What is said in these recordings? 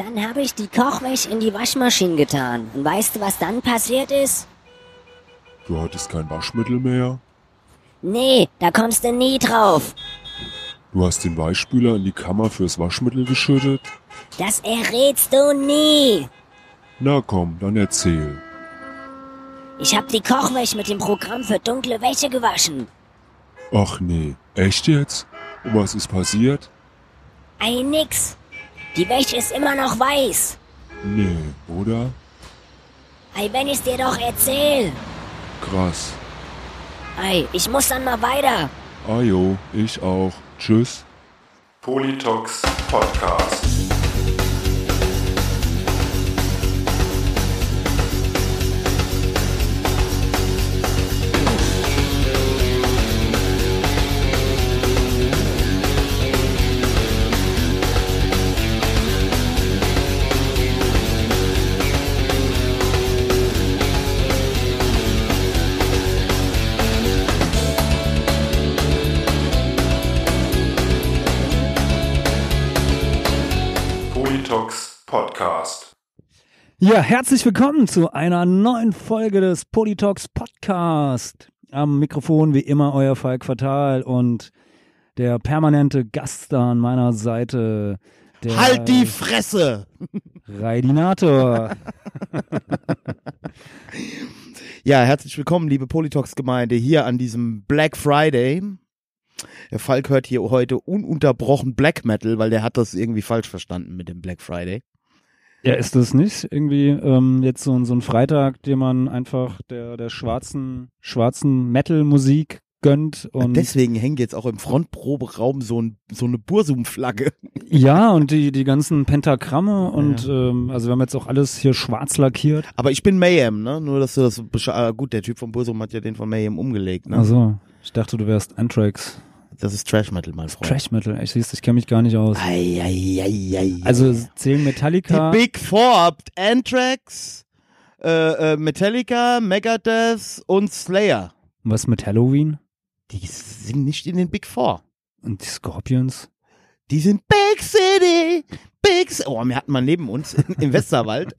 Dann habe ich die Kochwäsche in die Waschmaschine getan. Und weißt du, was dann passiert ist? Du hattest kein Waschmittel mehr. Nee, da kommst du nie drauf. Du hast den Weichspüler in die Kammer fürs Waschmittel geschüttet. Das errätst du nie. Na komm, dann erzähl. Ich hab die Kochwäsche mit dem Programm für dunkle Wäsche gewaschen. Ach nee, echt jetzt? Und was ist passiert? Ei, nix. Die Wäsche ist immer noch weiß. Nee, oder? Ei, wenn ich's dir doch erzähl. Krass. Ei, ich muss dann mal weiter. Ajo, ich auch. Tschüss. Politox Podcast. Podcast. Ja, herzlich willkommen zu einer neuen Folge des Politox Podcast. Am Mikrofon wie immer euer Falk Fatal und der permanente Gast da an meiner Seite. Der Halt die Fresse! Raidinator. Ja, herzlich willkommen, liebe Politox-Gemeinde, hier an diesem Black Friday. Der Falk hört hier heute ununterbrochen Black Metal, weil der hat das irgendwie falsch verstanden mit dem Black Friday. Ja, ist das nicht irgendwie ähm, jetzt so, ein- so ein Freitag, den man einfach der, der schwarzen, schwarzen Metal-Musik gönnt und Deswegen hängt jetzt auch im Frontproberaum so, ein, so eine Bursum-Flagge. ja und die die ganzen Pentagramme und ähm, also wir haben jetzt auch alles hier schwarz lackiert. Aber ich bin Mayhem, ne? Nur, dass du das ah, Gut, der Typ von Bursum hat ja den von Mayhem umgelegt, ne? Also ich dachte, du wärst Anthrax. Das ist Trash Metal, mein Freund. Trash Metal, ich siehst, ich kenne mich gar nicht aus. Ei, ei, ei, ei, Also zählen Metallica. Die Big Four habt Anthrax, äh, äh, Metallica, Megadeth und Slayer. Was mit Halloween? Die sind nicht in den Big Four. Und die Scorpions? Die sind Big City, Big City. Oh, wir hatten mal neben uns im Westerwald.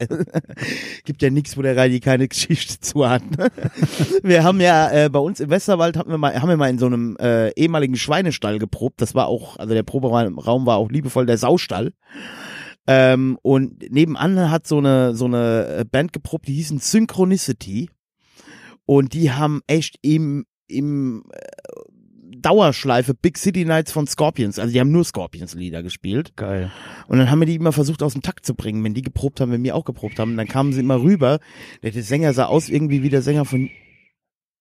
Gibt ja nichts, wo der Reini keine Geschichte zu hat. ne? wir haben ja äh, bei uns im Westerwald haben wir mal, haben wir mal in so einem äh, ehemaligen Schweinestall geprobt. Das war auch, also der Proberaum war auch liebevoll der Saustall. Ähm, und nebenan hat so eine so eine äh, Band geprobt, die hießen Synchronicity. Und die haben echt im im äh, Dauerschleife Big City Nights von Scorpions. Also die haben nur Scorpions-Lieder gespielt. Geil. Und dann haben wir die immer versucht aus dem Takt zu bringen. Wenn die geprobt haben, wenn wir auch geprobt haben, dann kamen sie immer rüber. Der, der Sänger sah aus irgendwie wie der Sänger von,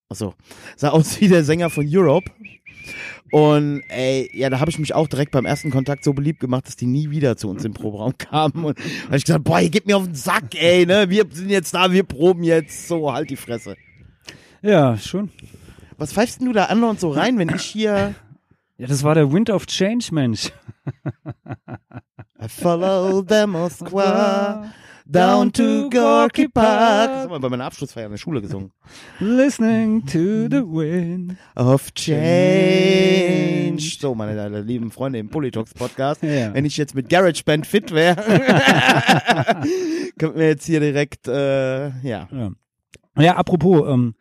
achso, sah aus wie der Sänger von Europe. Und ey, ja, da habe ich mich auch direkt beim ersten Kontakt so beliebt gemacht, dass die nie wieder zu uns im Proberaum kamen. Und hab ich gesagt, boah, ihr gebt mir auf den Sack, ey, ne? Wir sind jetzt da, wir proben jetzt. So, halt die Fresse. Ja, schon. Was pfeifst denn du da an und so rein, wenn ich hier Ja, das war der Wind of Change, Mensch. I follow the Moskwa down to Gorky Park. Das haben wir bei meiner Abschlussfeier in der Schule gesungen. Listening to the wind. Of Change. So, meine lieben Freunde im Politox Podcast. Ja. Wenn ich jetzt mit GarageBand fit wäre, könnten wir jetzt hier direkt, äh, ja. Ja, ja apropos, ähm,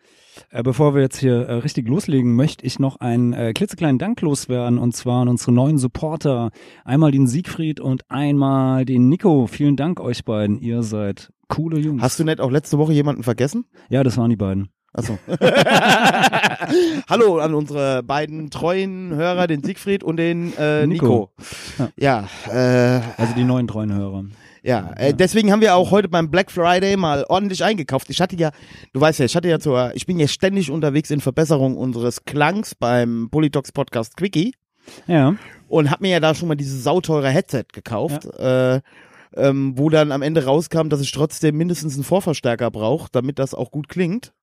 äh, bevor wir jetzt hier äh, richtig loslegen, möchte ich noch einen äh, klitzekleinen Dank loswerden und zwar an unsere neuen Supporter. Einmal den Siegfried und einmal den Nico. Vielen Dank euch beiden. Ihr seid coole Jungs. Hast du nicht auch letzte Woche jemanden vergessen? ja, das waren die beiden. Achso. Hallo an unsere beiden treuen Hörer, den Siegfried und den äh, Nico. Nico. Ja, äh, Also die neuen treuen Hörer. Ja, äh, deswegen haben wir auch heute beim Black Friday mal ordentlich eingekauft. Ich hatte ja, du weißt ja, ich hatte ja zur, ich bin ja ständig unterwegs in Verbesserung unseres Klangs beim Politox Podcast Quickie Ja. und hab mir ja da schon mal dieses sauteure Headset gekauft, äh, ähm, wo dann am Ende rauskam, dass ich trotzdem mindestens einen Vorverstärker brauche, damit das auch gut klingt.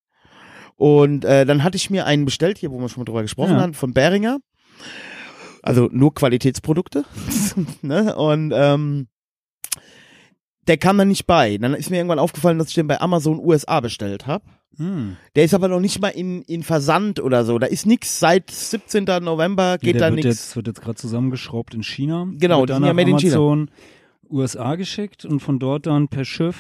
Und äh, dann hatte ich mir einen bestellt, hier, wo wir schon mal drüber gesprochen Ja. haben, von Behringer. Also nur Qualitätsprodukte. ne? Und ähm, der kam dann nicht bei. Dann ist mir irgendwann aufgefallen, dass ich den bei Amazon USA bestellt habe. Hm. Der ist aber noch nicht mal in, in Versand oder so. Da ist nix seit 17. November, geht der da wird nix. jetzt, wird jetzt gerade zusammengeschraubt in China. Genau, Wird die dann ja made in China. Amazon USA geschickt und von dort dann per Schiff.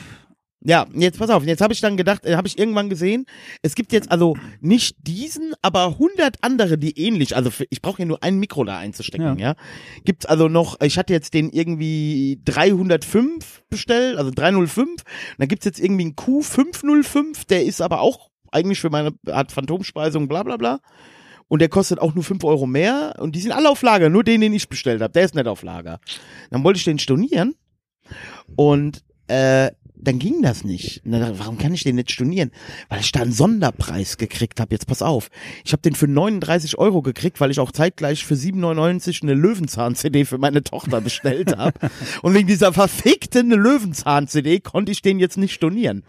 Ja, jetzt pass auf, jetzt habe ich dann gedacht, äh, habe ich irgendwann gesehen, es gibt jetzt also nicht diesen, aber 100 andere, die ähnlich, also für, ich brauche ja nur ein Mikro da einzustecken, ja. Ja. Gibt's also noch, ich hatte jetzt den irgendwie 305 bestellt, also 305, und dann gibt's jetzt irgendwie einen Q505, der ist aber auch eigentlich für meine, hat Phantomspeisung, bla bla bla. Und der kostet auch nur 5 Euro mehr und die sind alle auf Lager, nur den, den ich bestellt habe, der ist nicht auf Lager. Dann wollte ich den stornieren und äh, dann ging das nicht. Und dann dachte ich, warum kann ich den nicht stornieren? Weil ich da einen Sonderpreis gekriegt habe. Jetzt pass auf. Ich habe den für 39 Euro gekriegt, weil ich auch zeitgleich für 7,99 eine Löwenzahn-CD für meine Tochter bestellt habe. Und wegen dieser verfickten Löwenzahn-CD konnte ich den jetzt nicht stornieren.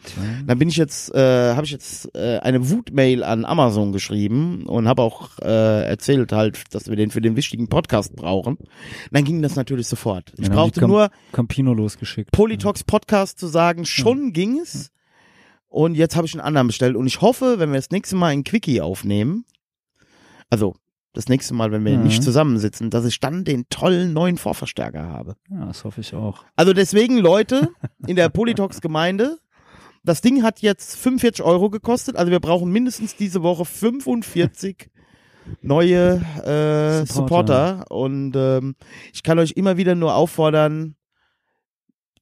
Dann bin ich jetzt, äh, habe ich jetzt äh, eine Wutmail an Amazon geschrieben und habe auch äh, erzählt halt, dass wir den für den wichtigen Podcast brauchen. dann ging das natürlich sofort. Ich die brauchte nur Campino losgeschickt. Politox Podcast zu sagen, schon ging es. Und jetzt habe ich einen anderen bestellt. Und ich hoffe, wenn wir das nächste Mal ein Quickie aufnehmen, also das nächste Mal, wenn wir Mhm. nicht zusammensitzen, dass ich dann den tollen neuen Vorverstärker habe. Ja, das hoffe ich auch. Also deswegen, Leute, in der Politox-Gemeinde, das Ding hat jetzt 45 Euro gekostet. Also wir brauchen mindestens diese Woche 45 neue äh, Supporter. Supporter. Und ähm, ich kann euch immer wieder nur auffordern,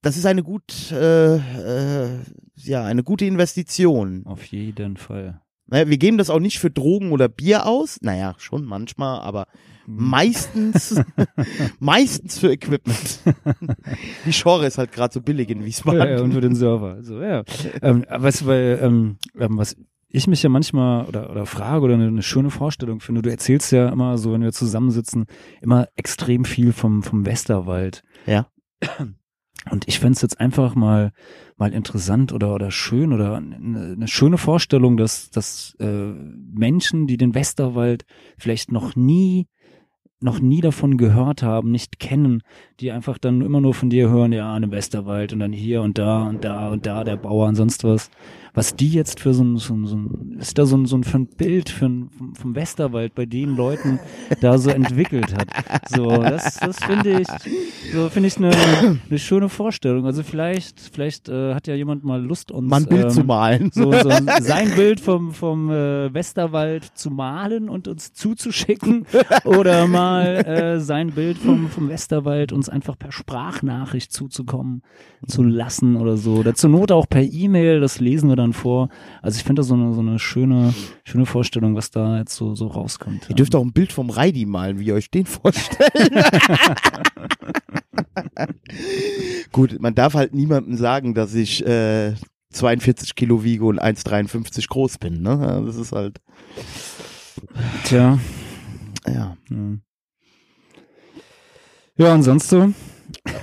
das ist eine gut, äh, äh, ja, eine gute Investition. Auf jeden Fall. Naja, wir geben das auch nicht für Drogen oder Bier aus. Naja, schon manchmal, aber meistens, meistens für Equipment. Die Schore ist halt gerade so billig in Ja, Wiesbaden. ja, und für den Server. Also, ja. ähm, weißt du, weil, ähm, ähm, was ich mich ja manchmal oder, oder frage oder eine, eine schöne Vorstellung finde, du erzählst ja immer so, wenn wir zusammensitzen, immer extrem viel vom, vom Westerwald. Ja. Und ich fänd's es jetzt einfach mal, mal interessant oder, oder schön oder eine, eine schöne Vorstellung, dass, dass äh, Menschen, die den Westerwald vielleicht noch nie noch nie davon gehört haben, nicht kennen, die einfach dann immer nur von dir hören, ja, im Westerwald und dann hier und da und da und da der Bauer und sonst was. Was die jetzt für so ein, so ein, so ein ist da so ein, so ein, für ein Bild für ein, vom, Westerwald bei den Leuten da so entwickelt hat. So, das, das finde ich, so finde ich eine, eine schöne Vorstellung. Also vielleicht, vielleicht äh, hat ja jemand mal Lust uns Mal ein Bild ähm, zu malen. so, so sein Bild vom, vom äh, Westerwald zu malen und uns zuzuschicken oder mal äh, sein Bild vom, vom Westerwald uns einfach per Sprachnachricht zuzukommen zu lassen oder so. Oder zur Not auch per E-Mail, das lesen wir dann vor. Also ich finde das so eine, so eine schöne, schöne Vorstellung, was da jetzt so, so rauskommt. Ihr dürft auch ein Bild vom Reidi malen, wie ihr euch den vorstellt. Gut, man darf halt niemandem sagen, dass ich äh, 42 Kilo wiege und 1,53 groß bin. Ne? Das ist halt, Tja. ja. Ja, und sonst so?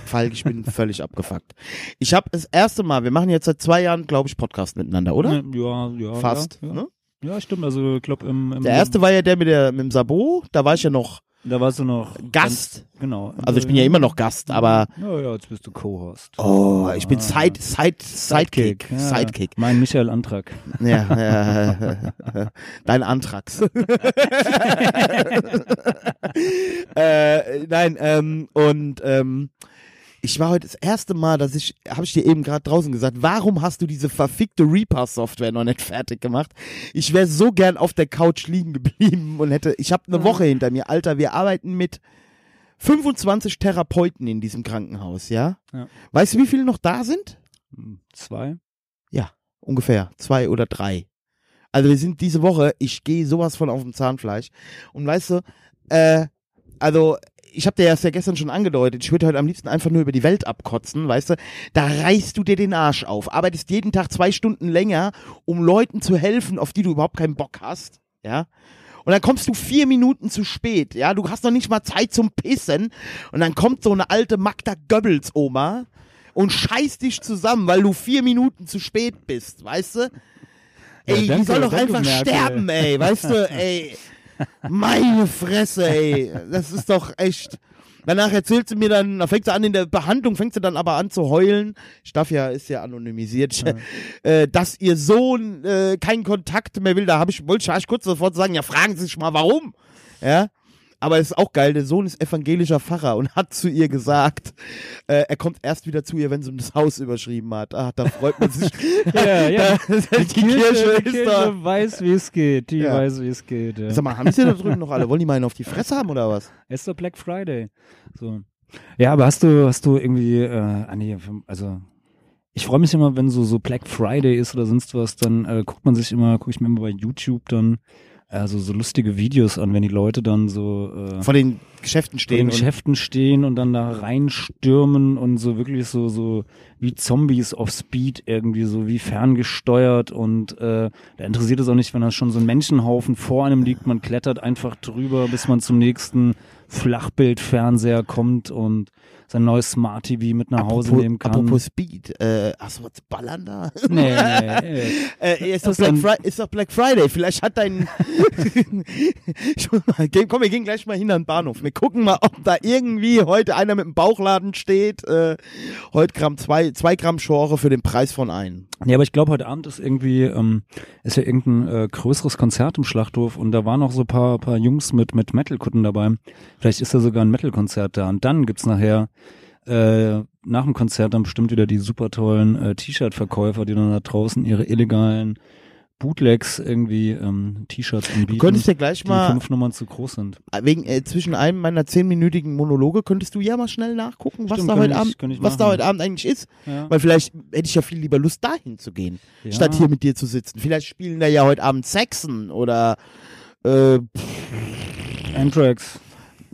Falk, ich bin völlig abgefuckt. Ich habe das erste Mal, wir machen jetzt seit zwei Jahren, glaube ich, Podcast miteinander, oder? Ja, ja. Fast. Ja, ja. Ne? ja stimmt. Also ich glaube im, im Der erste war ja der mit, der, mit dem Sabo, da war ich ja noch Da warst du noch Gast. Ganz, genau. Also ich bin ja immer noch Gast, aber Ja, ja, jetzt bist du Co-Host. oh, ich bin Side, Side, Sidekick, ja. Sidekick. Mein Michael Antrag. Ja, ja, dein Antrags. äh, nein, ähm, und ähm, ich war heute das erste Mal, dass ich, habe ich dir eben gerade draußen gesagt, warum hast du diese verfickte Reaper-Software noch nicht fertig gemacht? Ich wäre so gern auf der Couch liegen geblieben und hätte, ich habe eine Woche hinter mir, Alter, wir arbeiten mit 25 Therapeuten in diesem Krankenhaus, ja? Ja. Weißt du, wie viele noch da sind? Hm, Zwei. ungefähr zwei oder drei. Also wir sind diese Woche, ich gehe sowas von auf dem Zahnfleisch. Und weißt du, äh, also ich habe dir das ja gestern schon angedeutet, ich würde heute am liebsten einfach nur über die Welt abkotzen, weißt du, da reißt du dir den Arsch auf, arbeitest jeden Tag zwei Stunden länger, um Leuten zu helfen, auf die du überhaupt keinen Bock hast, ja. Und dann kommst du vier Minuten zu spät, ja, du hast noch nicht mal Zeit zum Pissen und dann kommt so eine alte Magda Goebbels Oma und scheißt dich zusammen, weil du vier Minuten zu spät bist, weißt du? Ja, Ey, die danke, soll doch einfach Merkel. sterben, ey, weißt du, ey. Meine Fresse, ey. Das ist doch echt. Danach erzählt sie mir dann, da fängt sie an in der Behandlung, fängt sie dann aber an zu heulen. Ja, ist ja anonymisiert, äh, dass ihr Sohn äh, keinen Kontakt mehr will. Da habe ich, wollte ich kurz sofort sagen, ja, fragen Sie sich mal, warum? Ja. Aber es ist auch geil, der Sohn ist evangelischer Pfarrer und hat zu ihr gesagt, äh, er kommt erst wieder zu ihr, wenn sie das Haus überschrieben hat. Ah, da freut man sich. Ja, ja. die, Kirche, die ist Kirche da. weiß, wie es geht. Die Ja. weiß, wie es geht. Ja. Sag mal, haben sie da drüben noch alle? Wollen die mal einen auf die Fresse haben oder was? Es ist doch Black Friday. So. Ja, aber hast du, hast du irgendwie, äh, ah nee, also ich freue mich immer, wenn so so Black Friday ist oder sonst was, dann äh, guckt man sich immer, gucke ich mir immer bei YouTube dann äh, so, lustige Videos an, wenn die Leute dann so äh, Vor den Geschäften vor den stehen. und, Geschäften stehen und dann da reinstürmen und so wirklich so so wie Zombies auf Speed irgendwie so wie ferngesteuert und äh, da interessiert es auch nicht, wenn da schon so ein Menschenhaufen vor einem liegt, man klettert einfach drüber, bis man zum nächsten Flachbildfernseher kommt und sein neues Smart TV mit nach Hause apropos, nehmen kann. apropos Speed, äh, hast du was ballern da? nee, nee, nee. Äh, ist, doch ist doch Black Friday. Vielleicht hat dein. Mal, Komm, wir gehen gleich mal hin an den Bahnhof. Wir gucken mal, ob da irgendwie heute einer mit dem Bauchladen steht. Äh, heute Gramm zwei, zwei Gramm Schore für den Preis von einem. Ja, aber ich glaube, heute Abend ist irgendwie, ähm, ist ja irgendein äh, größeres Konzert im Schlachthof und da waren noch so ein paar, paar Jungs mit, mit Metal-Kutten dabei. Vielleicht ist da sogar ein Metal-Konzert da. Und dann gibt's nachher äh, nach dem Konzert dann bestimmt wieder die super tollen äh, T-Shirt-Verkäufer, die dann da draußen ihre illegalen Bootlegs irgendwie ähm, T-Shirts anbieten, Du könntest ja gleich die mal, fünf Nummern zu groß sind. wegen, äh, zwischen einem meiner zehnminütigen Monologe, könntest du ja mal schnell nachgucken, was Stimmt, da heute ich- Abend, was da machen. heute Abend eigentlich ist. Ja. Weil vielleicht hätte ich ja viel lieber Lust, dahin zu gehen, Ja. statt hier mit dir zu sitzen. Vielleicht spielen da ja heute Abend Saxon oder, äh, Anthrax.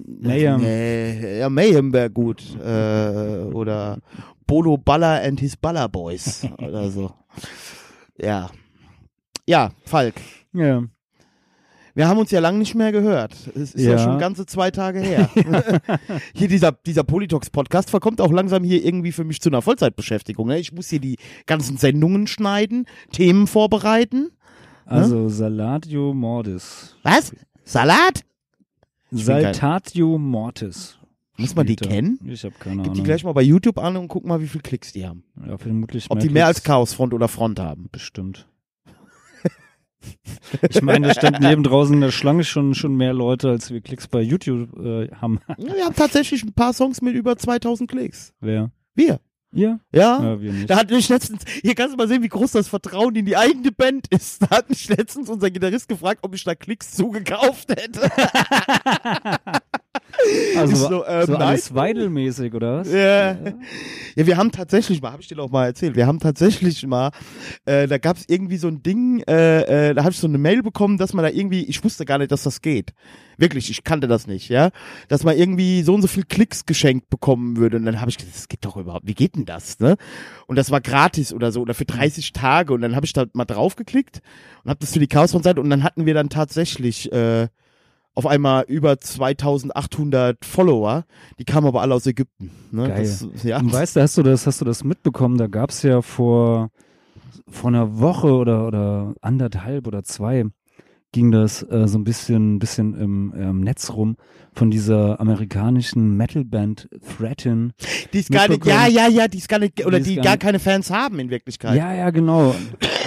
Mayhem. Nee, ja, Mayhem wäre gut. Äh, oder Bolo Baller and his Baller Boys oder so. Ja. Ja, Falk. Ja. Wir haben uns ja lange nicht mehr gehört. Es ist ja, Ja. schon ganze zwei Tage her. hier dieser, dieser Politox-Podcast verkommt auch langsam hier irgendwie für mich zu einer Vollzeitbeschäftigung. Ne? Ich muss hier die ganzen Sendungen schneiden, Themen vorbereiten. Also Salatio Mortis. Was? Salat? Saltatio Mortis. Muss man die kennen? Ich habe keine Gib Ahnung. die gleich mal bei YouTube an und guck mal, wie viele Klicks die haben. ja, vermutlich Ob die mehr als Klicks. Chaosfront oder Front haben. Bestimmt. ich meine, da stand neben draußen in der Schlange schon, schon mehr Leute, als wir Klicks bei YouTube äh, haben. Ja, wir haben tatsächlich ein paar Songs mit über 2000 Klicks. Wer? Wir. Ihr? Ja. Ja, wir nicht. Da hat mich letztens, hier kannst du mal sehen, wie groß das Vertrauen in die eigene Band ist. Da hat mich letztens unser Gitarrist gefragt, ob ich da Klicks zugekauft hätte. Also ist so, so, ähm, alles Weidelmäßig, oder was? Ja. ja, wir haben tatsächlich mal, habe ich dir auch mal erzählt, wir haben tatsächlich mal, äh, da gab es irgendwie so ein Ding, äh, äh, da habe ich so eine Mail bekommen, dass man da irgendwie, ich wusste gar nicht, dass das geht. Wirklich, ich kannte das nicht, ja. Dass man irgendwie so und so viel Klicks geschenkt bekommen würde. Und dann habe ich gesagt, das geht doch überhaupt, wie geht denn das, ne? Und das war gratis oder so, oder für 30 Tage. Und dann habe ich da mal draufgeklickt und habe das für die Chaos von Seite und dann hatten wir dann tatsächlich äh, auf einmal über 2800 Follower. Die kamen aber alle aus Ägypten. Ne? Geil. Das, ja. Und weißt du, hast du das, hast du das mitbekommen? Da gab's ja vor, vor einer Woche oder, oder anderthalb oder zwei ging das äh, so ein bisschen, bisschen im, im Netz rum von dieser amerikanischen Metalband Threatin. Die ist gar nicht, ja, ja, ja, die ist gar nicht, oder Die die gar gar keine Fans haben in Wirklichkeit. Ja, ja, genau.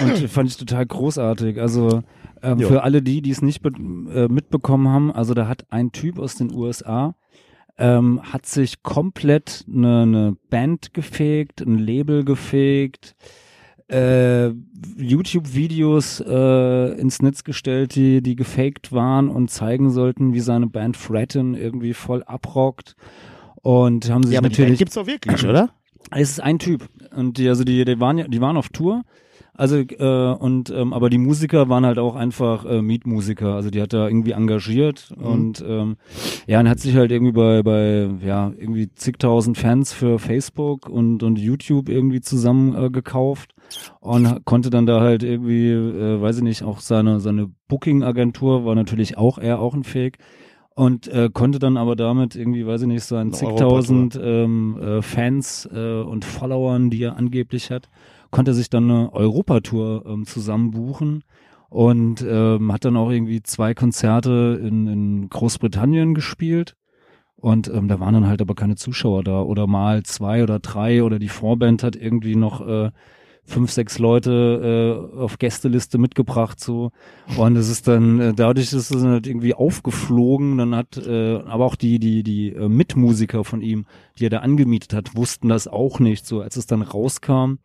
Und fand ich total großartig. Also ähm, für alle die, die es nicht äh, mitbekommen haben, also da hat ein Typ aus den USA ähm, hat sich komplett eine, eine Band gefegt, ein Label gefegt, äh, YouTube-Videos äh, ins Netz gestellt, die, die gefaked waren und zeigen sollten, wie seine Band Threaten irgendwie voll abrockt. Und haben sich ja aber die Band natürlich gibt's doch wirklich, oder? es ist ein Typ und die also die die waren ja die waren auf Tour also äh, und ähm, aber die Musiker waren halt auch einfach äh, Mietmusiker also die hat er irgendwie engagiert Mhm. und ähm, ja und hat sich halt irgendwie bei bei ja irgendwie zigtausend Fans für Facebook und und YouTube irgendwie zusammen äh, gekauft und konnte dann da halt irgendwie äh, weiß ich nicht auch seine seine Booking Agentur war natürlich auch er auch ein Fake und äh, konnte dann aber damit irgendwie, weiß ich nicht, so ein Eine zigtausend ähm, äh, Fans äh, und Followern, die er angeblich hat, konnte sich dann eine Europatour ähm, zusammenbuchen und ähm, hat dann auch irgendwie zwei Konzerte in, in Großbritannien gespielt. Und ähm, da waren dann halt aber keine Zuschauer da. Oder mal zwei oder drei oder die Vorband hat irgendwie noch äh, fünf, sechs Leute äh, auf Gästeliste mitgebracht so. Und es ist dann äh, dadurch ist es halt irgendwie aufgeflogen. Dann hat äh, aber auch die die die äh, Mitmusiker von ihm die er da angemietet hat wussten das auch nicht so als es dann rauskam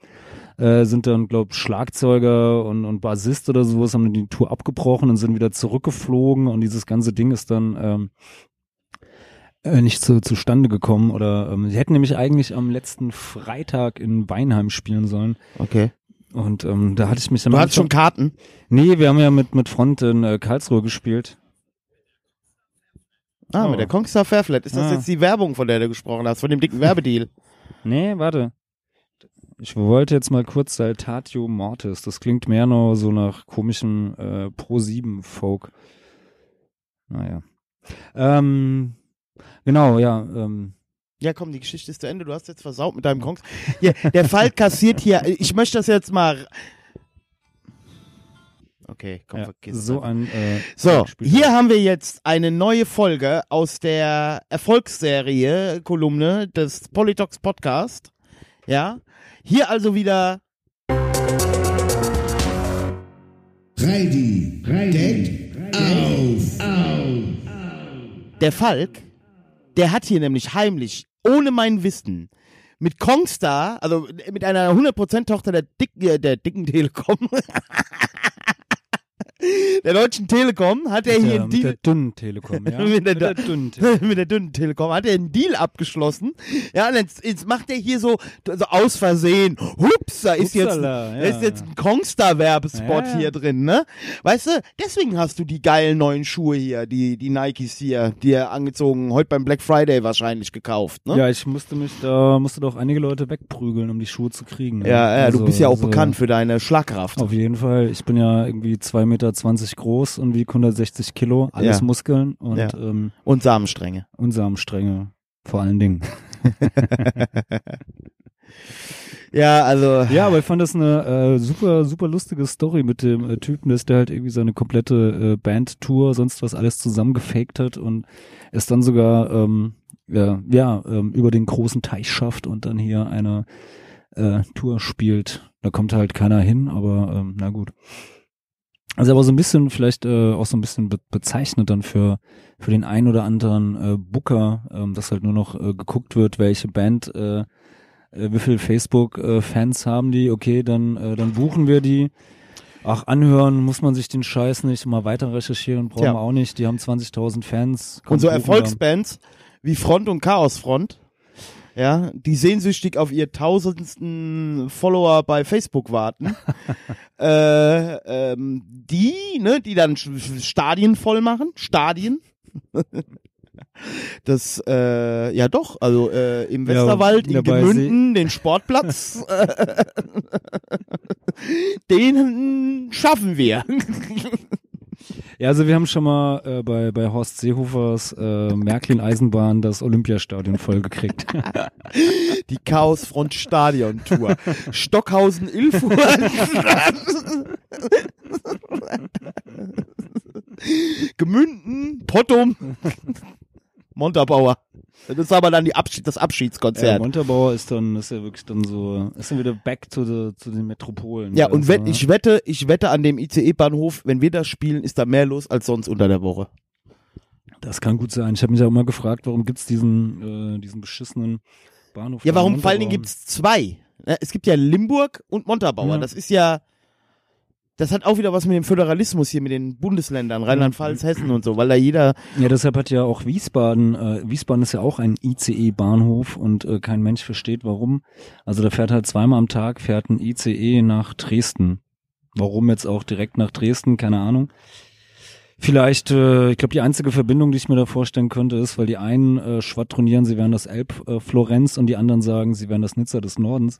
äh, sind dann glaub Schlagzeuger und und Bassist oder sowas haben dann die Tour abgebrochen und sind wieder zurückgeflogen und dieses ganze Ding ist dann ähm, äh, nicht zu, zustande gekommen oder ähm, sie hätten nämlich eigentlich am letzten Freitag in Weinheim spielen sollen Okay. und ähm, da hatte ich mich dann Du hattest schon Karten? nee wir haben ja mit mit Front in äh, Karlsruhe gespielt Ah, Oh. mit der Kongstar Fairflat. Ist das Ah. jetzt die Werbung, von der du gesprochen hast? Von dem dicken Werbedeal? nee warte ich wollte jetzt mal kurz Saltatio Mortis das klingt mehr noch so nach komischem äh, Pro 7 Folk naja ähm, genau ja ähm, Ja, komm, die Geschichte ist zu Ende. Du hast jetzt versaut mit deinem Kongs. Ja, der Fall kassiert hier. Ich möchte das jetzt mal. Okay, komm, ja, vergiss so ein äh, So, hier haben wir jetzt eine neue Folge aus der Erfolgsserie, Kolumne des Politox Podcast. Ja, hier also wieder. Reidi, Reidi, auf, der Falk. Der hat hier nämlich heimlich, ohne mein Wissen, mit Kongstar, also mit einer 100% Tochter der, Dick, äh, der dicken Telekom, der deutschen Telekom, hat er hier der, einen mit der Deal, dünnen Telekom ja Mit der- mit der dünnen Telekom. mit der dünnen Telekom, hat er einen Deal abgeschlossen. Ja, jetzt, jetzt macht er hier so, so aus Versehen, hups, da ist jetzt, ja. ist jetzt ein Kongstar-Werbespot ja. hier drin, ne? Weißt du, deswegen hast du die geilen neuen Schuhe hier, die, die Nikes hier, die er angezogen, heute beim Black Friday wahrscheinlich gekauft, ne? Ja, ich musste mich da, musste doch einige Leute wegprügeln, um die Schuhe zu kriegen. ne? Ja, ja, Also- du bist ja auch also, bekannt für deine Schlagkraft. Auf jeden Fall. Ich bin ja irgendwie 2,20 Meter groß und wiege 160 Kilo, alles Ja. Muskeln und, Ja. ähm, Und Samenstränge. und Samenstränge. Vor allen Dingen. Ja, also. Ja, aber ich fand das eine äh, super, super lustige Story mit dem äh, Typen, dass der halt irgendwie seine komplette äh, Bandtour, sonst was alles zusammengefaked hat und es dann sogar ähm, ja, ja ähm, über den großen Teich schafft und dann hier eine äh, Tour spielt. Da kommt halt keiner hin, aber ähm, na gut. Also aber so ein bisschen vielleicht äh, auch so ein bisschen be bezeichnet dann für für den ein oder anderen äh, Booker, ähm, dass halt nur noch äh, geguckt wird, welche Band äh, äh, wie viel Facebook-Fans haben die, okay, dann, äh, dann buchen wir die. Ach, anhören muss man sich den Scheiß nicht, mal weiter recherchieren brauchen Tja. wir auch nicht. Die haben 20.000 Fans. Und so. Erfolgsbands wie Front und Chaosfront, ja, die sehnsüchtig auf ihr tausendsten Follower bei Facebook warten, äh, ähm, die, ne, die dann Stadien voll machen, Stadien. Das, äh, ja doch, also äh, im Ja, Westerwald, in Gemünden, den Sportplatz, äh, den schaffen wir. Ja, also wir haben schon mal äh, bei, bei Horst Seehofers äh, Märklin Eisenbahn das Olympiastadion vollgekriegt. Die Chaosfront Stadion Tour. Stockhausen Ilfurt. Gemünden, Pottum, Montabaur. Das ist aber dann die Abschied, das Ja, Abschiedskonzert. Montabaur ist dann, ist ja wirklich dann so, ist dann wieder back to the, zu den Metropolen. Ja, und Also, wenn, ich wette, ich wette an dem ICE-Bahnhof, wenn wir das spielen, ist da mehr los als sonst unter der Woche. Das kann gut sein. Ich habe mich auch immer gefragt, warum gibt's diesen, äh, diesen beschissenen Bahnhof? Ja, warum vor allen Dingen Montabaur? gibt's zwei? Ne, Es gibt ja Limburg und Montabaur. Ja. Das ist ja, das hat auch wieder was mit dem Föderalismus hier, mit den Bundesländern, Rheinland-Pfalz, Hessen und so, weil da jeder, Ja, deshalb hat ja auch Wiesbaden, äh, Wiesbaden ist ja auch ein ICE-Bahnhof und äh, kein Mensch versteht warum. Also da fährt halt zweimal am Tag, fährt ein ICE nach Dresden. Warum jetzt auch direkt nach Dresden, keine Ahnung. Vielleicht, äh, ich glaube, die einzige Verbindung, die ich mir da vorstellen könnte, ist, weil die einen äh, schwadronieren, sie wären das Elb-Florenz und die anderen sagen, sie wären das Nizza des Nordens.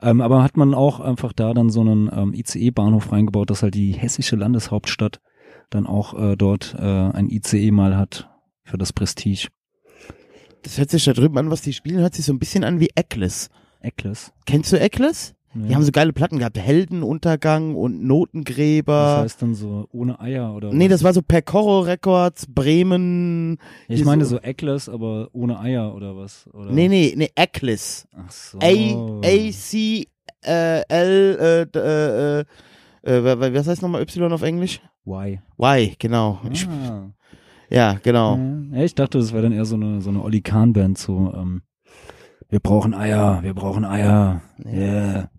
Ähm, aber hat man auch einfach da dann so einen ähm, ICE-Bahnhof reingebaut, dass halt die hessische Landeshauptstadt dann auch äh, dort äh, ein ICE mal hat für das Prestige. das hört sich da drüben an, was die spielen, hört sich so ein bisschen an wie Eckles. Eckles. Kennst du Eckles? Ne? Die haben so geile Platten gehabt, Heldenuntergang und das Notengräber. heißt dann so ohne Eier oder nee, was? das war so Percoro Records, Bremen. Ja, ich meine so- so Eckles, aber ohne Eier oder was? Oder? Nee, nee, nee, Eckles. Ach so. A, A, C, äh, L, äh, äh, äh, äh, wa- wa- was heißt nochmal Y auf Englisch? Why? Y, genau. Ah. ja, genau. Ja, ich dachte, das wäre dann eher so eine, so eine Olli Kahn-Band, so, ähm, wir brauchen Eier, wir brauchen Eier, yeah.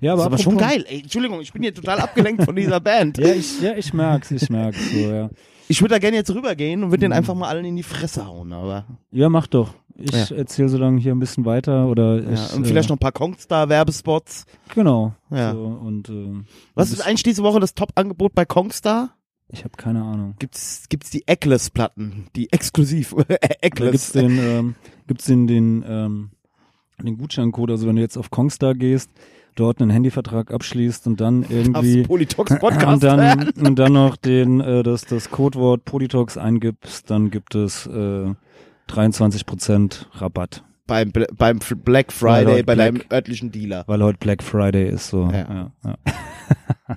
Ja, Das aber, ist aber schon geil. Ey, Entschuldigung, ich bin hier total abgelenkt von dieser Band. Ja, ich, ja, ich merk's, ich merk's, so, ja. Ich würde da gerne jetzt rübergehen und würde den einfach mal allen in die Fresse hauen, aber. Ja, mach doch. Ich Ja. erzähle so lange hier ein bisschen weiter oder Ja, ich, und vielleicht äh, noch ein paar Kongstar-Werbespots. Genau. Ja. So, und äh, Was ist eigentlich diese Woche das Top-Angebot bei Kongstar? Ich habe keine Ahnung. Gibt's, gibt's die Eckles-Platten, die exklusiv, Da gibt's den, ähm, gibt's den, den, ähm, den Gutscheincode, also wenn du jetzt auf Kongstar gehst, dort einen Handyvertrag abschließt und dann irgendwie Politox und Podcast. dann, und dann noch den, äh, das, das Codewort Politox eingibst, dann gibt es äh, 23% Rabatt, beim, beim Black Friday bei Black- deinem örtlichen Dealer. weil heute Black Friday ist so. Ja. Ja, ja.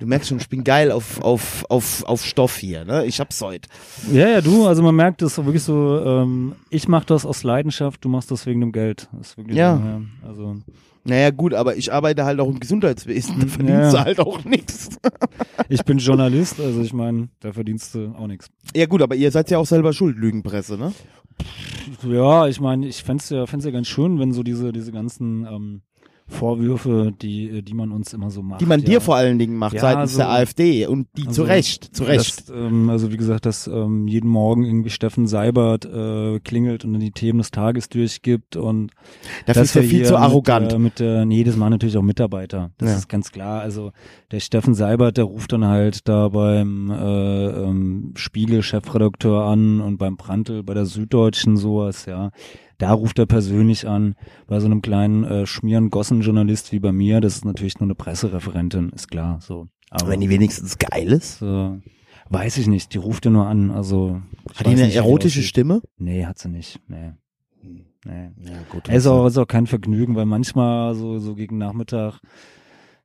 Du merkst schon, ich bin geil auf, auf, auf, auf Stoff hier, ne? Ich hab's heute. Ja, ja, du, also man merkt es wirklich so, ähm, ich mache das aus Leidenschaft, du machst das wegen dem Geld. Ja. So, ja. Also Naja, gut, aber ich arbeite halt auch im Gesundheitswesen, da verdienst du halt auch nichts. ich bin Journalist, also ich meine, da verdienst du auch nichts. Ja, gut, aber ihr seid ja auch selber schuld, Lügenpresse, ne? Ja, ich meine, ich fänd's ja, fänd's ja ganz schön, wenn so diese, diese ganzen ähm, Vorwürfe, die, die man uns immer so macht. Die man ja. dir vor allen Dingen macht, Ja, seitens so- der AfD. Und die zu Also, Recht, zu Recht. Dass, ähm, also wie gesagt, dass ähm, jeden Morgen irgendwie Steffen Seibert äh, klingelt und dann die Themen des Tages durchgibt und Dafür ist er wir viel zu mit, arrogant. Äh, mit der, nee, das machen natürlich auch Mitarbeiter. Das Ja. ist ganz klar. Also der Steffen Seibert, der ruft dann halt da beim äh, ähm, Spiegel-Chefredakteur an und beim Prantl, bei der Süddeutschen sowas, ja. Da ruft er persönlich an. Bei so einem kleinen äh, Schmieren-Gossen-Journalist wie bei mir, das ist natürlich nur eine Pressereferentin, ist klar. So. Aber Wenn die wenigstens geil ist. äh, weiß ich nicht. Die ruft ja nur an. Also Hat die eine nicht, erotische. Stimme? Nee, hat sie nicht. Nee. Nee. Ja, gut. Ist auch, ist auch kein Vergnügen, weil manchmal so, so gegen Nachmittag,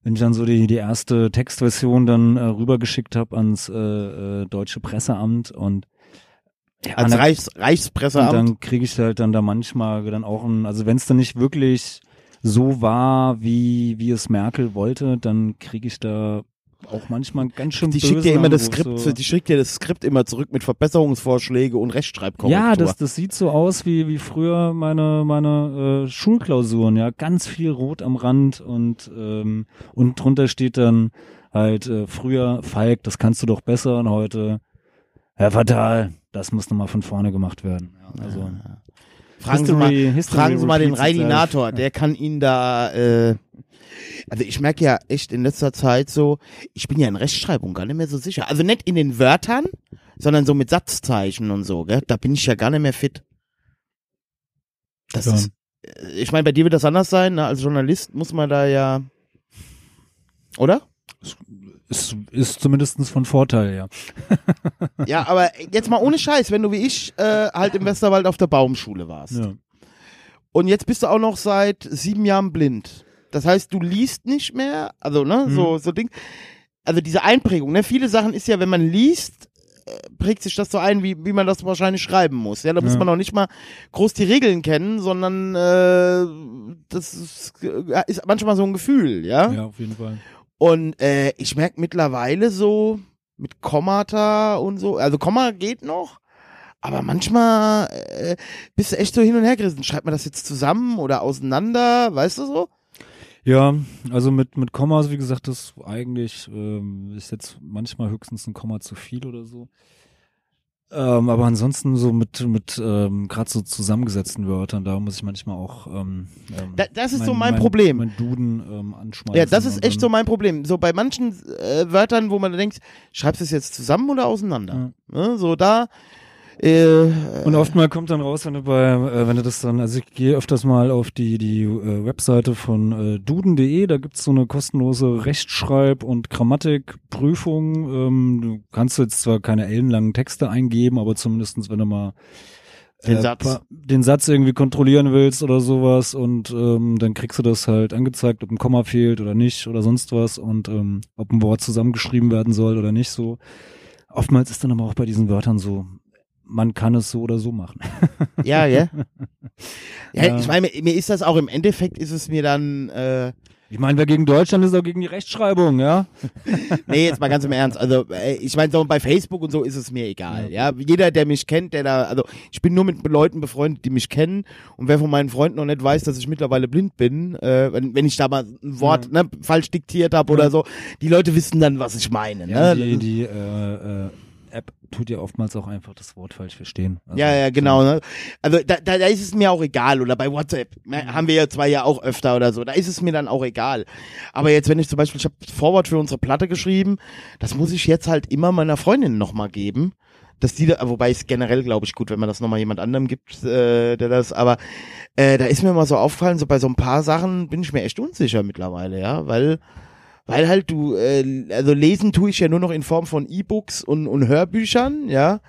wenn ich dann so die, die erste Textversion dann äh, rübergeschickt habe ans äh, äh, deutsche Presseamt und ja, Als dann, Reichs, und Reichspresseamt. dann kriege ich halt dann da manchmal dann auch ein, also wenn es dann nicht wirklich so war, wie, wie es Merkel wollte, dann kriege ich da auch manchmal ganz schön Die schickt dir immer das Skript, so. die schickt dir das Skript immer zurück mit Verbesserungsvorschläge und Rechtschreibkorrektur. Ja, das, das sieht so aus wie, wie früher meine, meine äh, Schulklausuren, ja. Ganz viel Rot am Rand und, ähm, und drunter steht dann halt äh, früher Falk, das kannst du doch besser und heute Herr Fatal, das muss nochmal von vorne gemacht werden. Ja, also Fragen Sie mal, History- History fragen Sie mal den. Raidinator, der kann Ihnen da, äh, also ich merke ja echt in letzter Zeit so, ich bin ja in Rechtschreibung gar nicht mehr so sicher. Also nicht in den Wörtern, sondern so mit Satzzeichen und so, gell? Da bin ich ja gar nicht mehr fit. Das Ja. ist, äh, ich meine, bei dir wird das anders sein, ne? Als Journalist muss man da ja, oder? Ist, ist zumindestens von Vorteil, ja. Ja, aber jetzt mal ohne Scheiß, wenn du wie ich äh, halt im Westerwald auf der Baumschule warst. ja. Und jetzt bist du auch noch seit sieben Jahren blind. Das heißt, du liest nicht mehr, also ne, Mhm. so so Ding. Also diese Einprägung, ne, viele Sachen ist ja, wenn man liest, äh, prägt sich das so ein, wie wie man das wahrscheinlich schreiben muss. Ja, da muss Ja. man auch nicht mal groß die Regeln kennen, sondern äh, das ist, äh, ist manchmal so ein Gefühl, ja. Ja, auf jeden Fall. Und äh, ich merke mittlerweile so mit Kommata und so, also Komma geht noch, aber manchmal äh, bist du echt so hin und her gerissen. Schreibt man das jetzt zusammen oder auseinander, weißt du so? Ja, also mit, mit Kommas, wie gesagt, das eigentlich ähm, ist jetzt manchmal höchstens ein Komma zu viel oder so. Ähm, aber ansonsten so mit, mit ähm, gerade so zusammengesetzten Wörtern, da muss ich manchmal auch ähm, ähm, Da- das ist so mein Problem. Mein Duden ähm, anschmeißen. Ja, das ist echt so mein Problem. So bei manchen äh, Wörtern, wo man denkt, schreibst du es jetzt zusammen oder auseinander? Ne, so da. Äh, Und oftmal kommt dann raus, wenn du bei, äh, wenn du das dann, also ich gehe öfters mal auf die, die äh, Webseite von äh, duden.de, da gibt's so eine kostenlose Rechtschreib- und Grammatikprüfung. Ähm, du kannst jetzt zwar keine ellenlangen Texte eingeben, aber zumindestens, wenn du mal Den äh, Satz. pa- den Satz irgendwie kontrollieren willst oder sowas und ähm, dann kriegst du das halt angezeigt, ob ein Komma fehlt oder nicht oder sonst was und ähm, ob ein Wort zusammengeschrieben werden soll oder nicht so. Oftmals ist dann aber auch bei diesen Wörtern so, man kann es so oder so machen. Ja, ja. Ja, Ja. ich meine, mir, mir ist das auch im Endeffekt, ist es mir dann, äh, Ich meine, wer gegen Deutschland ist, ist auch gegen die Rechtschreibung, ja? nee, jetzt mal ganz im Ernst. Also, äh, ich meine, so bei Facebook und so ist es mir egal. Ja, jeder, der mich kennt, der da, also, ich bin nur mit Leuten befreundet, die mich kennen. Und wer von meinen Freunden noch nicht weiß, dass ich mittlerweile blind bin, äh, wenn, wenn ich da mal ein Wort ne, falsch diktiert habe oder so, die Leute wissen dann, was ich meine. ja Ne? die die äh, äh, App tut ja oftmals auch einfach das Wort falsch verstehen. Also, Ja, ja, genau. Ne? Also da, da, da ist es mir auch egal. Oder bei WhatsApp ne, haben wir ja zwei ja auch öfter oder so. Da ist es mir dann auch egal. Aber jetzt, wenn ich zum Beispiel, ich habe Forward für unsere Platte geschrieben, das muss ich jetzt halt immer meiner Freundin nochmal geben. Dass die da, wobei es generell, glaube ich, gut, wenn man das nochmal jemand anderem gibt, äh, der das, aber äh, da ist mir mal so aufgefallen, so bei so ein paar Sachen bin ich mir echt unsicher mittlerweile, ja, weil weil halt du, äh, also lesen tue ich ja nur noch in Form von E-Books und, und Hörbüchern, ja.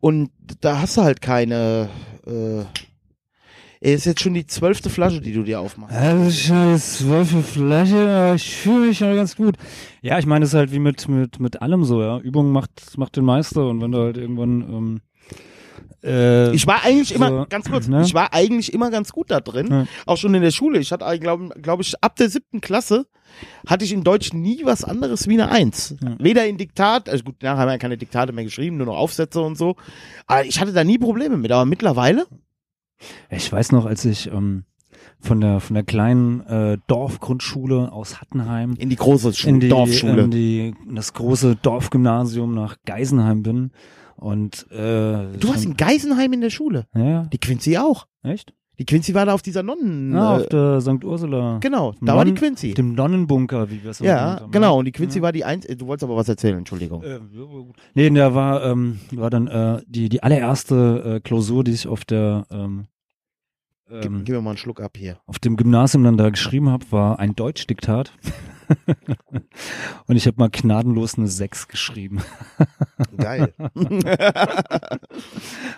Und da hast du halt keine, äh, ist jetzt schon die zwölfte Flasche, die du dir aufmachst. Also scheiß zwölfe Flasche, aber ich fühle mich ja ganz gut. Ja, ich meine, es ist halt wie mit, mit, mit allem so, ja. Übung macht, macht den Meister und wenn du halt irgendwann, ähm, äh, Ich war eigentlich immer, So, ganz kurz, ne? ich war eigentlich immer ganz gut da drin, Ja. auch schon in der Schule. Ich hatte, glaube glaub ich, ab der siebten Klasse hatte ich in Deutsch nie was anderes wie eine Eins. Ja. Weder in Diktat, also gut, nachher haben wir ja keine Diktate mehr geschrieben, nur noch Aufsätze und so. Aber ich hatte da nie Probleme mit. Aber mittlerweile, Ich weiß noch, als ich ähm, von der von der kleinen äh, Dorfgrundschule aus Hattenheim in die große Schule, in die, Dorfschule. in die in das große Dorfgymnasium nach Geisenheim bin und äh, du warst in Geisenheim in der Schule. ja, Die Quincy auch. echt? Die Quincy war da auf dieser Nonnen. Ja, äh, auf der St. Ursula. genau, da war die Nonnen- Quincy. Auf dem Nonnenbunker, wie wir es immer Ja, haben, genau. ne? Und die Quincy Ja. war die eins. äh, Du wolltest aber was erzählen, Entschuldigung. Äh. Nee, der war, ähm, war dann äh, die, die allererste äh, Klausur, die ich auf der ähm, Gib, ähm, gib mir mal einen Schluck ab hier. auf dem Gymnasium dann da geschrieben habe, war ein Deutschdiktat. Und ich habe mal gnadenlos eine 6 geschrieben. Geil.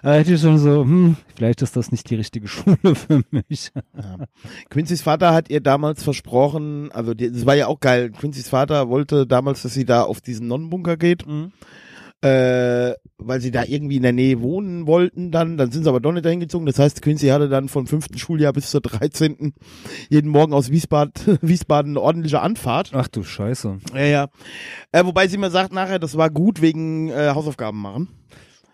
Da hätte ich schon so, hm, vielleicht ist das nicht die richtige Schule für mich. Ja. Quincy's Vater hat ihr damals versprochen, also die, das war ja auch geil. Quincy's Vater wollte damals, dass sie da auf diesen Nonnenbunker geht, äh, weil sie da irgendwie in der Nähe wohnen wollten dann. Dann sind sie aber doch nicht dahin gezogen. Das heißt, Quincy hatte dann vom fünften Schuljahr bis zur 13. jeden Morgen aus Wiesbaden, Wiesbaden eine ordentliche Anfahrt. Ach du Scheiße. Ja, ja. Äh, wobei sie mir sagt nachher, das war gut wegen äh, Hausaufgaben machen.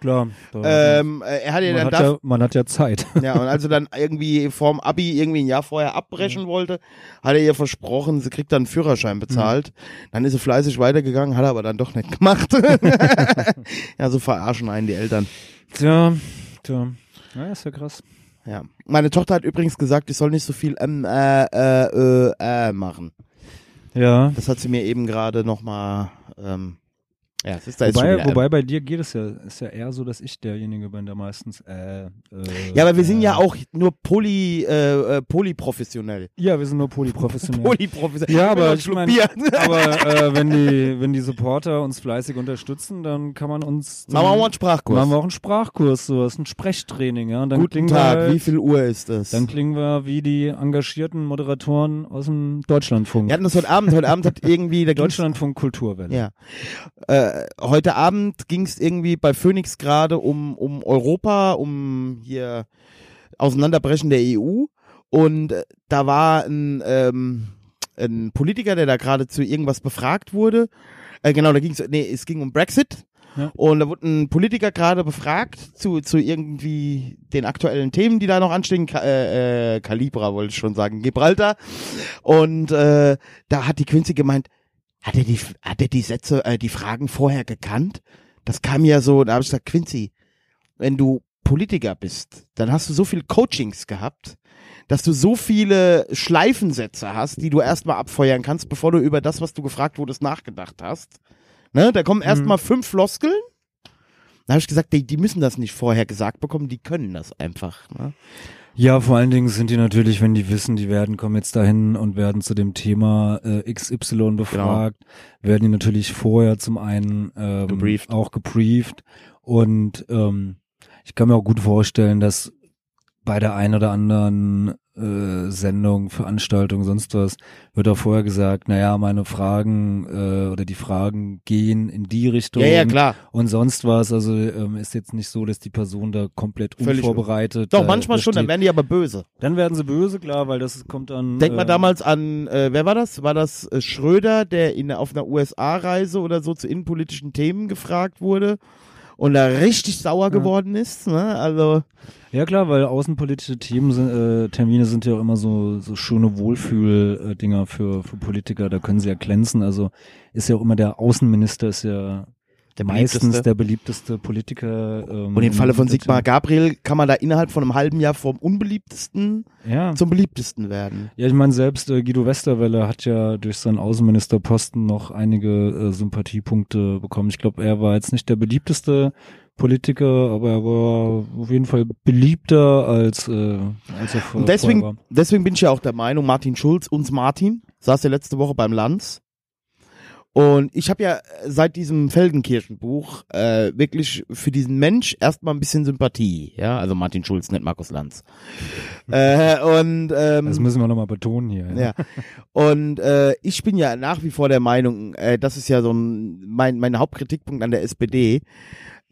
Klar. Ähm, äh, er hat ihr man, dann hat ja, man hat ja Zeit. Ja, und als sie dann irgendwie vorm Abi irgendwie ein Jahr vorher abbrechen Mhm. wollte, hat er ihr versprochen, sie kriegt dann einen Führerschein bezahlt. Mhm. Dann ist sie fleißig weitergegangen, hat er aber dann doch nicht gemacht. ja, so verarschen einen die Eltern. Tja, tja. Ja, ist ja krass. Ja. Meine Tochter hat übrigens gesagt, ich soll nicht so viel ähm, äh, äh, äh, äh machen. Ja. Das hat sie mir eben gerade nochmal, ähm, ja, es ist da Wobei, wieder, wobei bei dir geht es ja, ist ja eher so, dass ich derjenige bin, der meistens äh, äh, Ja, aber wir sind ja äh, auch nur poly, äh, äh, polyprofessionell. Ja, wir sind nur polyprofessionell. Polyprofessionell. Ja, aber ich Bier. aber äh, wenn die wenn die Supporter uns fleißig unterstützen, dann kann man uns Machen wir mal einen Sprachkurs. machen wir auch einen Sprachkurs, so das ist ein Sprechtraining, ja. Guten Tag, wir wie viel Uhr ist es? Dann klingen wir wie die engagierten Moderatoren aus dem Deutschlandfunk. Wir hatten das heute Abend. Heute Abend hat irgendwie der Deutschlandfunk Kulturwelle. Ja. Äh, heute Abend ging es irgendwie bei Phoenix gerade um, um Europa, um hier Auseinanderbrechen der EU. Und äh, da war ein, ähm, ein Politiker, der da gerade zu irgendwas befragt wurde. Äh, genau, da ging es, nee, es ging um Brexit. Ja. Und da wurde ein Politiker gerade befragt zu, zu irgendwie den aktuellen Themen, die da noch anstehen. Ka äh, äh, Calibra wollte ich schon sagen, Gibraltar. Und äh, da hat die Quincy gemeint, hat er die, hat er die Sätze, äh, die Fragen vorher gekannt? Das kam ja so, da habe ich gesagt, Quincy, wenn du Politiker bist, dann hast du so viel Coachings gehabt, dass du so viele Schleifensätze hast, die du erstmal abfeuern kannst, bevor du über das, was du gefragt wurdest, nachgedacht hast. Ne? Da kommen erstmal fünf Floskeln. Da habe ich gesagt, die, die müssen das nicht vorher gesagt bekommen, die können das einfach. Ne? Ja, vor allen Dingen sind die natürlich, wenn die wissen, die werden, kommen jetzt dahin und werden zu dem Thema äh, XY befragt, werden die natürlich vorher zum einen ähm, Gebrieft. auch gebrieft und ähm, ich kann mir auch gut vorstellen, dass bei der einen oder anderen äh, Sendung, Veranstaltung, sonst was, wird auch vorher gesagt, naja, meine Fragen äh, oder die Fragen gehen in die Richtung Ja, ja, klar. und sonst was. Also ähm, ist jetzt nicht so, dass die Person da komplett Völlig unvorbereitet. Doch, äh, manchmal schon, dann werden die aber böse. Dann werden sie böse, klar, weil das kommt dann. Denk mal äh, damals an, äh, wer war das? War das äh, Schröder, der in, auf einer USA-Reise oder so zu innenpolitischen Themen gefragt wurde und da richtig sauer geworden ist? Ne? Also, Ja klar, weil außenpolitische Themen sind, äh, Termine sind ja auch immer so, so schöne Wohlfühl-Dinger für, für Politiker, da können sie ja glänzen. Also ist ja auch immer der Außenminister ist ja Der meistens der beliebteste Politiker. Ähm, und im Falle von Sigmar Gabriel kann man da innerhalb von einem halben Jahr vom unbeliebtesten Ja. zum beliebtesten werden. Ja, ich meine, selbst äh, Guido Westerwelle hat ja durch seinen Außenministerposten noch einige äh, Sympathiepunkte bekommen. Ich glaube, er war jetzt nicht der beliebteste Politiker, aber er war auf jeden Fall beliebter als, äh, als er vor, Und deswegen, vorher war. deswegen bin ich ja auch der Meinung, Martin Schulz, uns Martin, saß ja letzte Woche beim Lanz. Und ich habe ja seit diesem Felgenkirchenbuch äh, wirklich für diesen Mensch erstmal ein bisschen Sympathie. Ja, also Martin Schulz, nicht Markus Lanz. äh, und ähm, Das müssen wir nochmal betonen hier. ja. Und äh, ich bin ja nach wie vor der Meinung, äh, das ist ja so ein, mein, mein Hauptkritikpunkt an der SPD.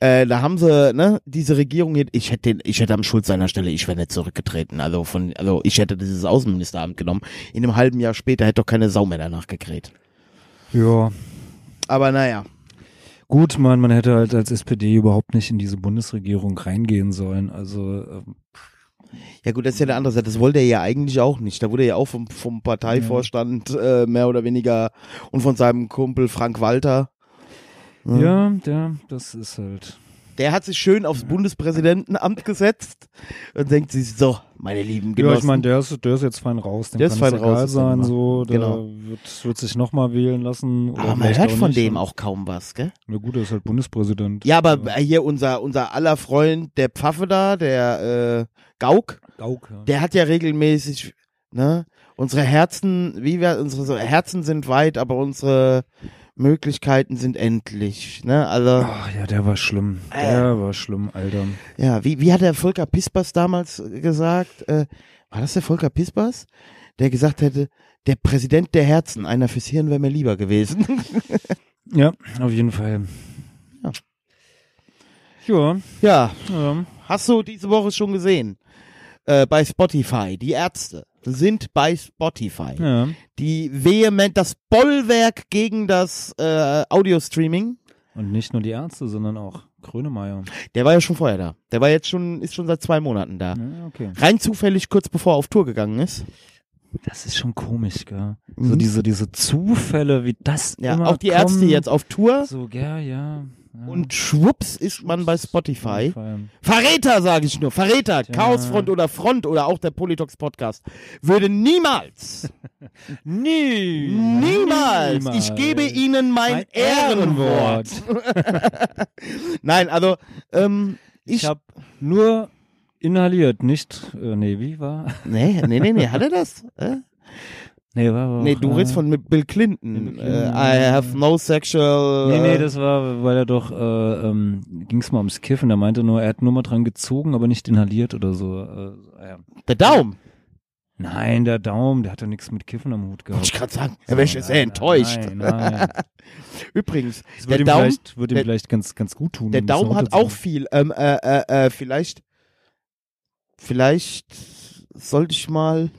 Äh, da haben sie, ne, diese Regierung hier, ich hätte den, ich hätte am Schulz seiner Stelle, ich wäre nicht zurückgetreten. Also von, also ich hätte dieses Außenministeramt genommen. In einem halben Jahr später hätte doch keine Sau mehr danach gekräht. Ja. Aber naja. Gut, man, man hätte halt als SPD überhaupt nicht in diese Bundesregierung reingehen sollen. Also ähm, Ja gut, das ist ja der andere Seite. Das wollte er ja eigentlich auch nicht. Da wurde er ja auch vom, vom Parteivorstand äh, mehr oder weniger und von seinem Kumpel Frank Walter. Mhm. ja, der, das ist halt. Der hat sich schön aufs Bundespräsidentenamt gesetzt und denkt sich so, meine lieben Ja, Genossen. ich meine, der ist, der ist jetzt fein raus. Dem Der ist kann es fein raus, ist sein, so. Der Genau. wird, wird sich nochmal wählen lassen. Aber man vielleicht hört von nicht. dem auch kaum was, gell? Na gut, er ist halt Bundespräsident. Ja, aber hier unser, unser aller Freund, der Pfaffe da, der äh, Gauck, Gauck, ja. der hat ja regelmäßig, ne, unsere Herzen, wie wir, unsere Herzen sind weit, aber unsere Möglichkeiten sind endlich, ne, also, Ach ja, der war schlimm. Äh. Der war schlimm, Alter. ja, wie, wie hat der Volker Pispers damals gesagt, äh, war das der Volker Pispers? Der gesagt hätte, der Präsident der Herzen, einer fürs Hirn wäre mir lieber gewesen. Ja, auf jeden Fall. Ja. Ja, ja, ja. Hast du diese Woche schon gesehen? Äh, bei Spotify. Die Ärzte sind bei Spotify. ja. Die vehement das Bollwerk gegen das äh, Audio-Streaming. Und nicht nur die Ärzte, sondern auch Grönemeyer. Der war ja schon vorher da. Der war jetzt schon, ist schon seit zwei Monaten da. Ja, okay. Rein zufällig kurz bevor er auf Tour gegangen ist. Das ist schon komisch, gell? Mhm. So diese, diese Zufälle, wie das Ja, immer auch die kommen. Ärzte jetzt auf Tour. So, ja, ja. Ja. Und schwupps ist man bei Spotify. Spotify. Verräter, sage ich nur. Verräter. Tja. Chaosfront oder Front oder auch der Politox Podcast würde niemals Nie. Niemals. Ich gebe Ihnen mein, Mein Ehrenwort. Nein, also ähm, Ich, ich, habe nur inhaliert, nicht. Äh, nee, wie war? nee, nee, nee, nee, hat er das? Äh? Nee, war war Nee, du äh, redest von mit Bill Clinton. Bill Clinton. Äh, I have no sexual. Nee, nee, äh, das war, weil er doch, äh, ähm, ging es mal ums Kiffen, er meinte nur, er hat nur mal dran gezogen, aber nicht inhaliert oder so. Äh, ja. der Daumen. Nein, der Daumen, der hat ja nichts mit Kiffen am Hut Wollte gehabt. ich gerade sagen. Da wäre sehr enttäuscht. Nein, nein. Übrigens, Das der Daumen, vielleicht, würde ihm der- vielleicht ganz, ganz gut tun. der um Daumen hat auch viel. Ähm, äh, äh, äh, vielleicht, vielleicht sollte ich mal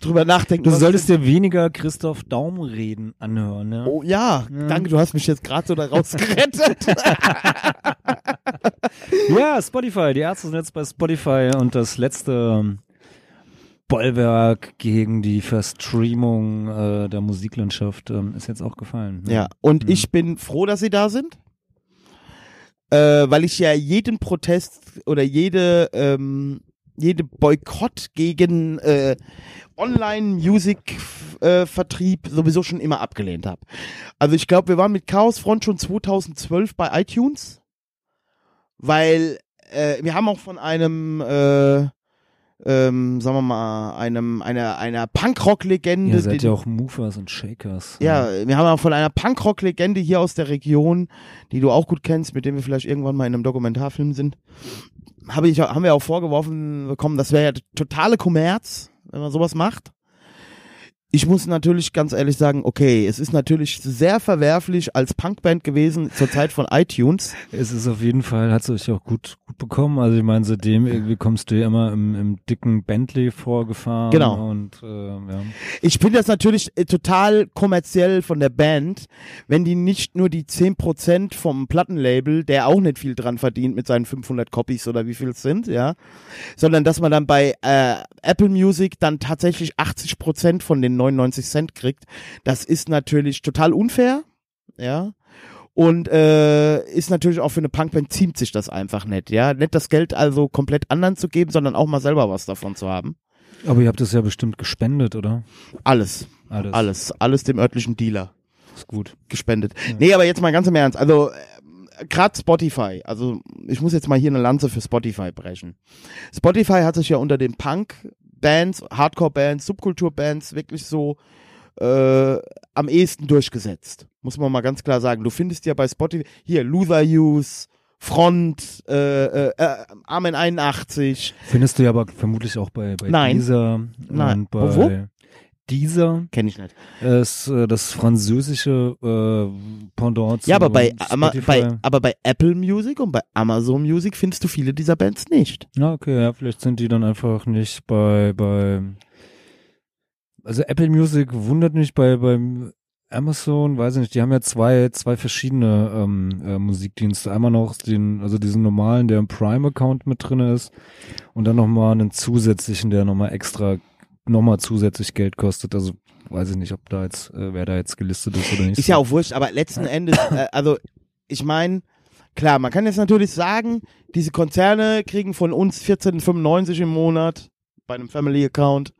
drüber nachdenken. Du solltest dir weniger Christoph Daum reden anhören, ne? Oh ja, Ja. danke, du hast mich jetzt gerade so da rausgerettet. Ja, Spotify. Die Ärzte sind jetzt bei Spotify und das letzte ähm, Bollwerk gegen die Verstreamung äh, der Musiklandschaft ähm, ist jetzt auch gefallen. ne? Ja, und Mhm. ich bin froh, dass sie da sind. Äh, weil ich ja jeden Protest oder jede, ähm, jede Boykott gegen äh, Online-Music-Vertrieb sowieso schon immer abgelehnt habe. Also ich glaube, wir waren mit Chaos Front schon 2012 bei iTunes, weil äh, wir haben auch von einem, äh, ähm, sagen wir mal, einem einer einer Punkrock-Legende, Ihr seid ja auch Movers und Shakers. ja, wir haben auch von einer Punkrock-Legende hier aus der Region, die du auch gut kennst, mit dem wir vielleicht irgendwann mal in einem Dokumentarfilm sind. hab ich, haben wir auch vorgeworfen bekommen, das wäre ja totale Kommerz, wenn man sowas macht. Ich muss natürlich ganz ehrlich sagen, okay, es ist natürlich sehr verwerflich als Punkband gewesen zur Zeit von iTunes. Es ist auf jeden Fall, hat es euch auch gut, gut bekommen. Also ich meine, seitdem irgendwie kommst du ja immer im, im dicken Bentley vorgefahren. Genau. Und äh, ja. Ich finde das natürlich äh, total kommerziell von der Band, wenn die nicht nur die 10% vom Plattenlabel, der auch nicht viel dran verdient mit seinen 500 Copies oder wie viel es sind, ja, sondern dass man dann bei äh, Apple Music dann tatsächlich 80% von den 99 Cent kriegt. Das ist natürlich total unfair, ja. Und äh, ist natürlich auch für eine Punkband ziemt sich das einfach nicht, ja. Nicht das Geld also komplett anderen zu geben, sondern auch mal selber was davon zu haben. Aber ihr habt es ja bestimmt gespendet, oder? Alles. Alles. Alles. Alles dem örtlichen Dealer Ist gut. gespendet. Nee, aber jetzt mal ganz im Ernst. Also, äh, gerade Spotify. Also, ich muss jetzt mal hier eine Lanze für Spotify brechen. Spotify hat sich ja unter den Punk-Bands, Hardcore-Bands, Subkultur-Bands wirklich so äh, am ehesten durchgesetzt. Muss man mal ganz klar sagen. Du findest ja bei Spotify hier Luther Use, Front, äh, äh, äh, Amen 81. Findest du ja aber vermutlich auch bei, bei Nein. dieser Nein. und bei Wo? Dieser Kenne ich nicht. ist äh, das französische äh, Pendant zu Ja, aber bei, Ama bei, aber bei Apple Music und bei Amazon Music findest du viele dieser Bands nicht. Ja, okay, ja, vielleicht sind die dann einfach nicht bei, bei, also Apple Music wundert mich bei, beim Amazon, weiß ich nicht, die haben ja zwei, zwei verschiedene ähm, äh, Musikdienste. Einmal noch den, also diesen normalen, der im Prime-Account mit drin ist und dann nochmal einen zusätzlichen, der nochmal extra, nochmal zusätzlich Geld kostet. Also weiß ich nicht, ob da jetzt, äh, wer da jetzt gelistet ist oder nicht. Ist ja auch wurscht, aber letzten Endes, äh, also ich meine, klar, man kann jetzt natürlich sagen, diese Konzerne kriegen von uns 14,95 im Monat bei einem Family Account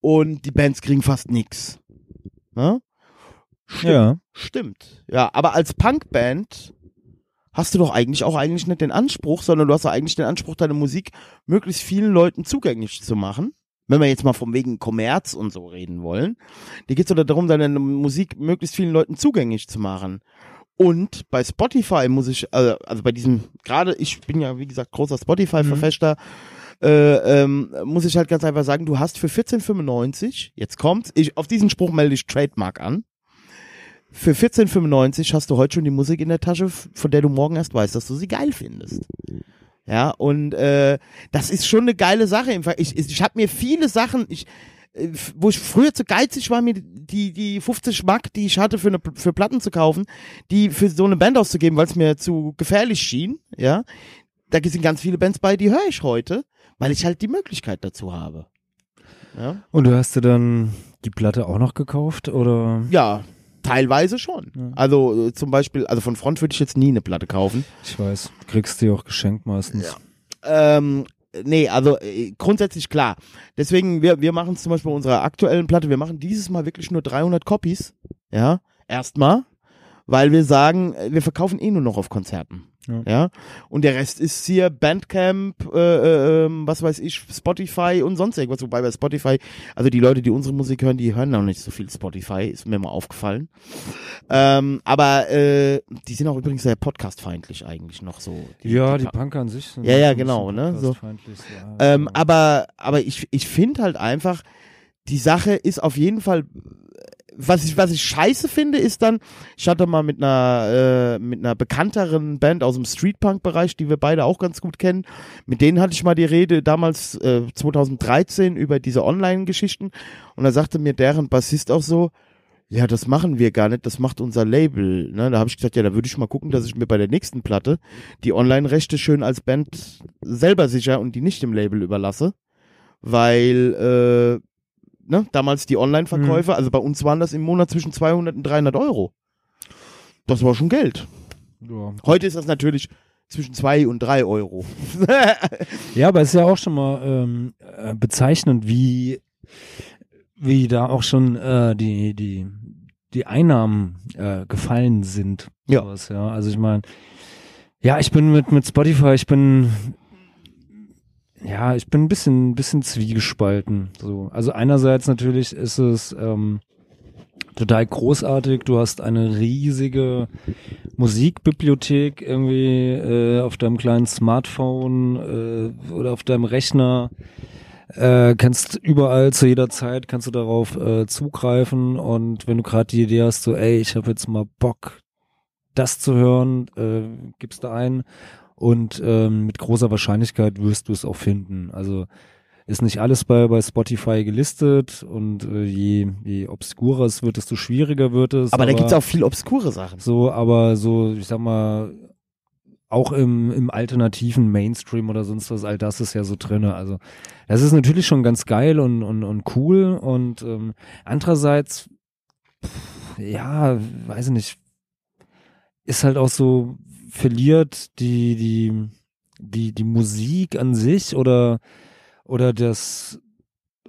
und die Bands kriegen fast nix. Ne? Stimmt. Ja. Stimmt. Ja, aber als Punkband hast du doch eigentlich auch eigentlich nicht den Anspruch, sondern du hast doch eigentlich den Anspruch, deine Musik möglichst vielen Leuten zugänglich zu machen. Wenn wir jetzt mal vom wegen Kommerz und so reden wollen. Dir geht es doch darum, deine Musik möglichst vielen Leuten zugänglich zu machen. Und bei Spotify muss ich, also, also bei diesem, gerade ich bin ja wie gesagt großer Spotify-Verfechter, äh, ähm, muss ich halt ganz einfach sagen, du hast für 14,95, jetzt kommt, ich, auf diesen Spruch melde ich Trademark an. Für 14,95 hast du heute schon die Musik in der Tasche, von der du morgen erst weißt, dass du sie geil findest. Ja, und äh, das ist schon eine geile Sache. Ich, ich, habe mir viele Sachen, ich, äh, wo ich früher zu geizig war, mir die, die 50 Mark, die ich hatte für, eine, für Platten zu kaufen, die für so eine Band auszugeben, weil es mir zu gefährlich schien, ja. Da sind ganz viele Bands bei, die höre ich heute, weil ich halt die Möglichkeit dazu habe. Ja, Und du hast dir dann die Platte auch noch gekauft oder? ja teilweise schon. Ja. Also äh, zum Beispiel, also von Front würde ich jetzt nie eine Platte kaufen. Ich weiß, du kriegst die auch geschenkt meistens. Ähm, nee, also äh, grundsätzlich klar. Deswegen, wir, wir machen es zum Beispiel bei unserer aktuellen Platte, wir machen dieses Mal wirklich nur 300 Copies. Ja, erstmal, weil wir sagen, äh, wir verkaufen eh nur noch auf Konzerten. Ja. Ja, und der Rest ist hier Bandcamp, äh, äh, ähm, was weiß ich, Spotify und sonst irgendwas. Wobei bei Spotify, also die Leute, die unsere Musik hören, die hören noch nicht so viel Spotify, ist mir mal aufgefallen. Ähm, aber äh, die sind auch übrigens sehr podcastfeindlich eigentlich noch so. Ja, die Pa- Punk an sich sind Ja, ja, genau, ne, so. ja. ähm, aber, aber ich, ich finde halt einfach, die Sache ist auf jeden Fall, was ich, was ich scheiße finde, ist dann, ich hatte mal mit einer, äh, mit einer bekannteren Band aus dem Streetpunk-Bereich, die wir beide auch ganz gut kennen, mit denen hatte ich mal die Rede damals, äh, 2013 über diese Online-Geschichten und da sagte mir deren Bassist auch so, ja, das machen wir gar nicht, das macht unser Label. Ne? Da habe ich gesagt, ja, da würde ich mal gucken, dass ich mir bei der nächsten Platte die Online-Rechte schön als Band selber sicher und die nicht dem Label überlasse. Weil, äh, ne, damals die Online-Verkäufe, also bei uns waren das im Monat zwischen 200 und 300 Euro. Das war schon Geld. ja. Heute ist das natürlich zwischen zwei und drei Euro. ja, aber es ist ja auch schon mal ähm, äh, bezeichnend, wie, wie da auch schon äh, die, die, die Einnahmen äh, gefallen sind. Ja. Sowas, ja. Also ich meine, ja, ich bin mit, mit Spotify, ich bin ja, ich bin ein bisschen, bisschen zwiegespalten. So. Also einerseits natürlich ist es ähm, total großartig. Du hast eine riesige Musikbibliothek irgendwie äh, auf deinem kleinen Smartphone äh, oder auf deinem Rechner. Äh, kannst überall zu jeder Zeit kannst du darauf äh, zugreifen und wenn du gerade die Idee hast, so ey, ich habe jetzt mal Bock, das zu hören, äh, gibst du ein und ähm, mit großer Wahrscheinlichkeit wirst du es auch finden. Also ist nicht alles bei, bei Spotify gelistet und äh, je, je obskurer es wird, desto schwieriger wird es. Aber, da gibt's auch viel obskure Sachen. so, aber so, ich sag mal, auch im, im alternativen Mainstream oder sonst was, all das ist ja so drinne. Also das ist natürlich schon ganz geil und, und, und cool und ähm, andererseits, pff, ja, weiß ich nicht, ist halt auch so, verliert die, die, die, die Musik an sich oder, oder das,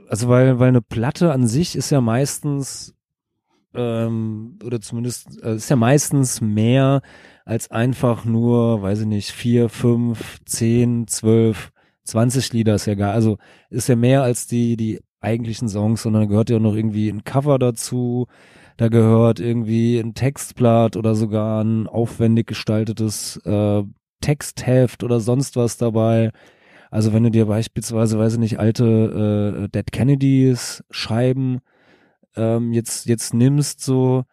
also weil, weil eine Platte an sich ist ja meistens, ähm, oder zumindest, äh, ist ja meistens mehr als einfach nur, weiß ich nicht, vier, fünf, zehn, zwölf, zwanzig Lieder. Ist ja gar, also ist ja mehr als die, die eigentlichen Songs, sondern gehört ja noch irgendwie ein Cover dazu, da gehört irgendwie ein Textblatt oder sogar ein aufwendig gestaltetes äh, Textheft oder sonst was dabei. Also wenn du dir beispielsweise, weiß ich nicht, alte äh, Dead Kennedys Scheiben ähm, jetzt jetzt nimmst, so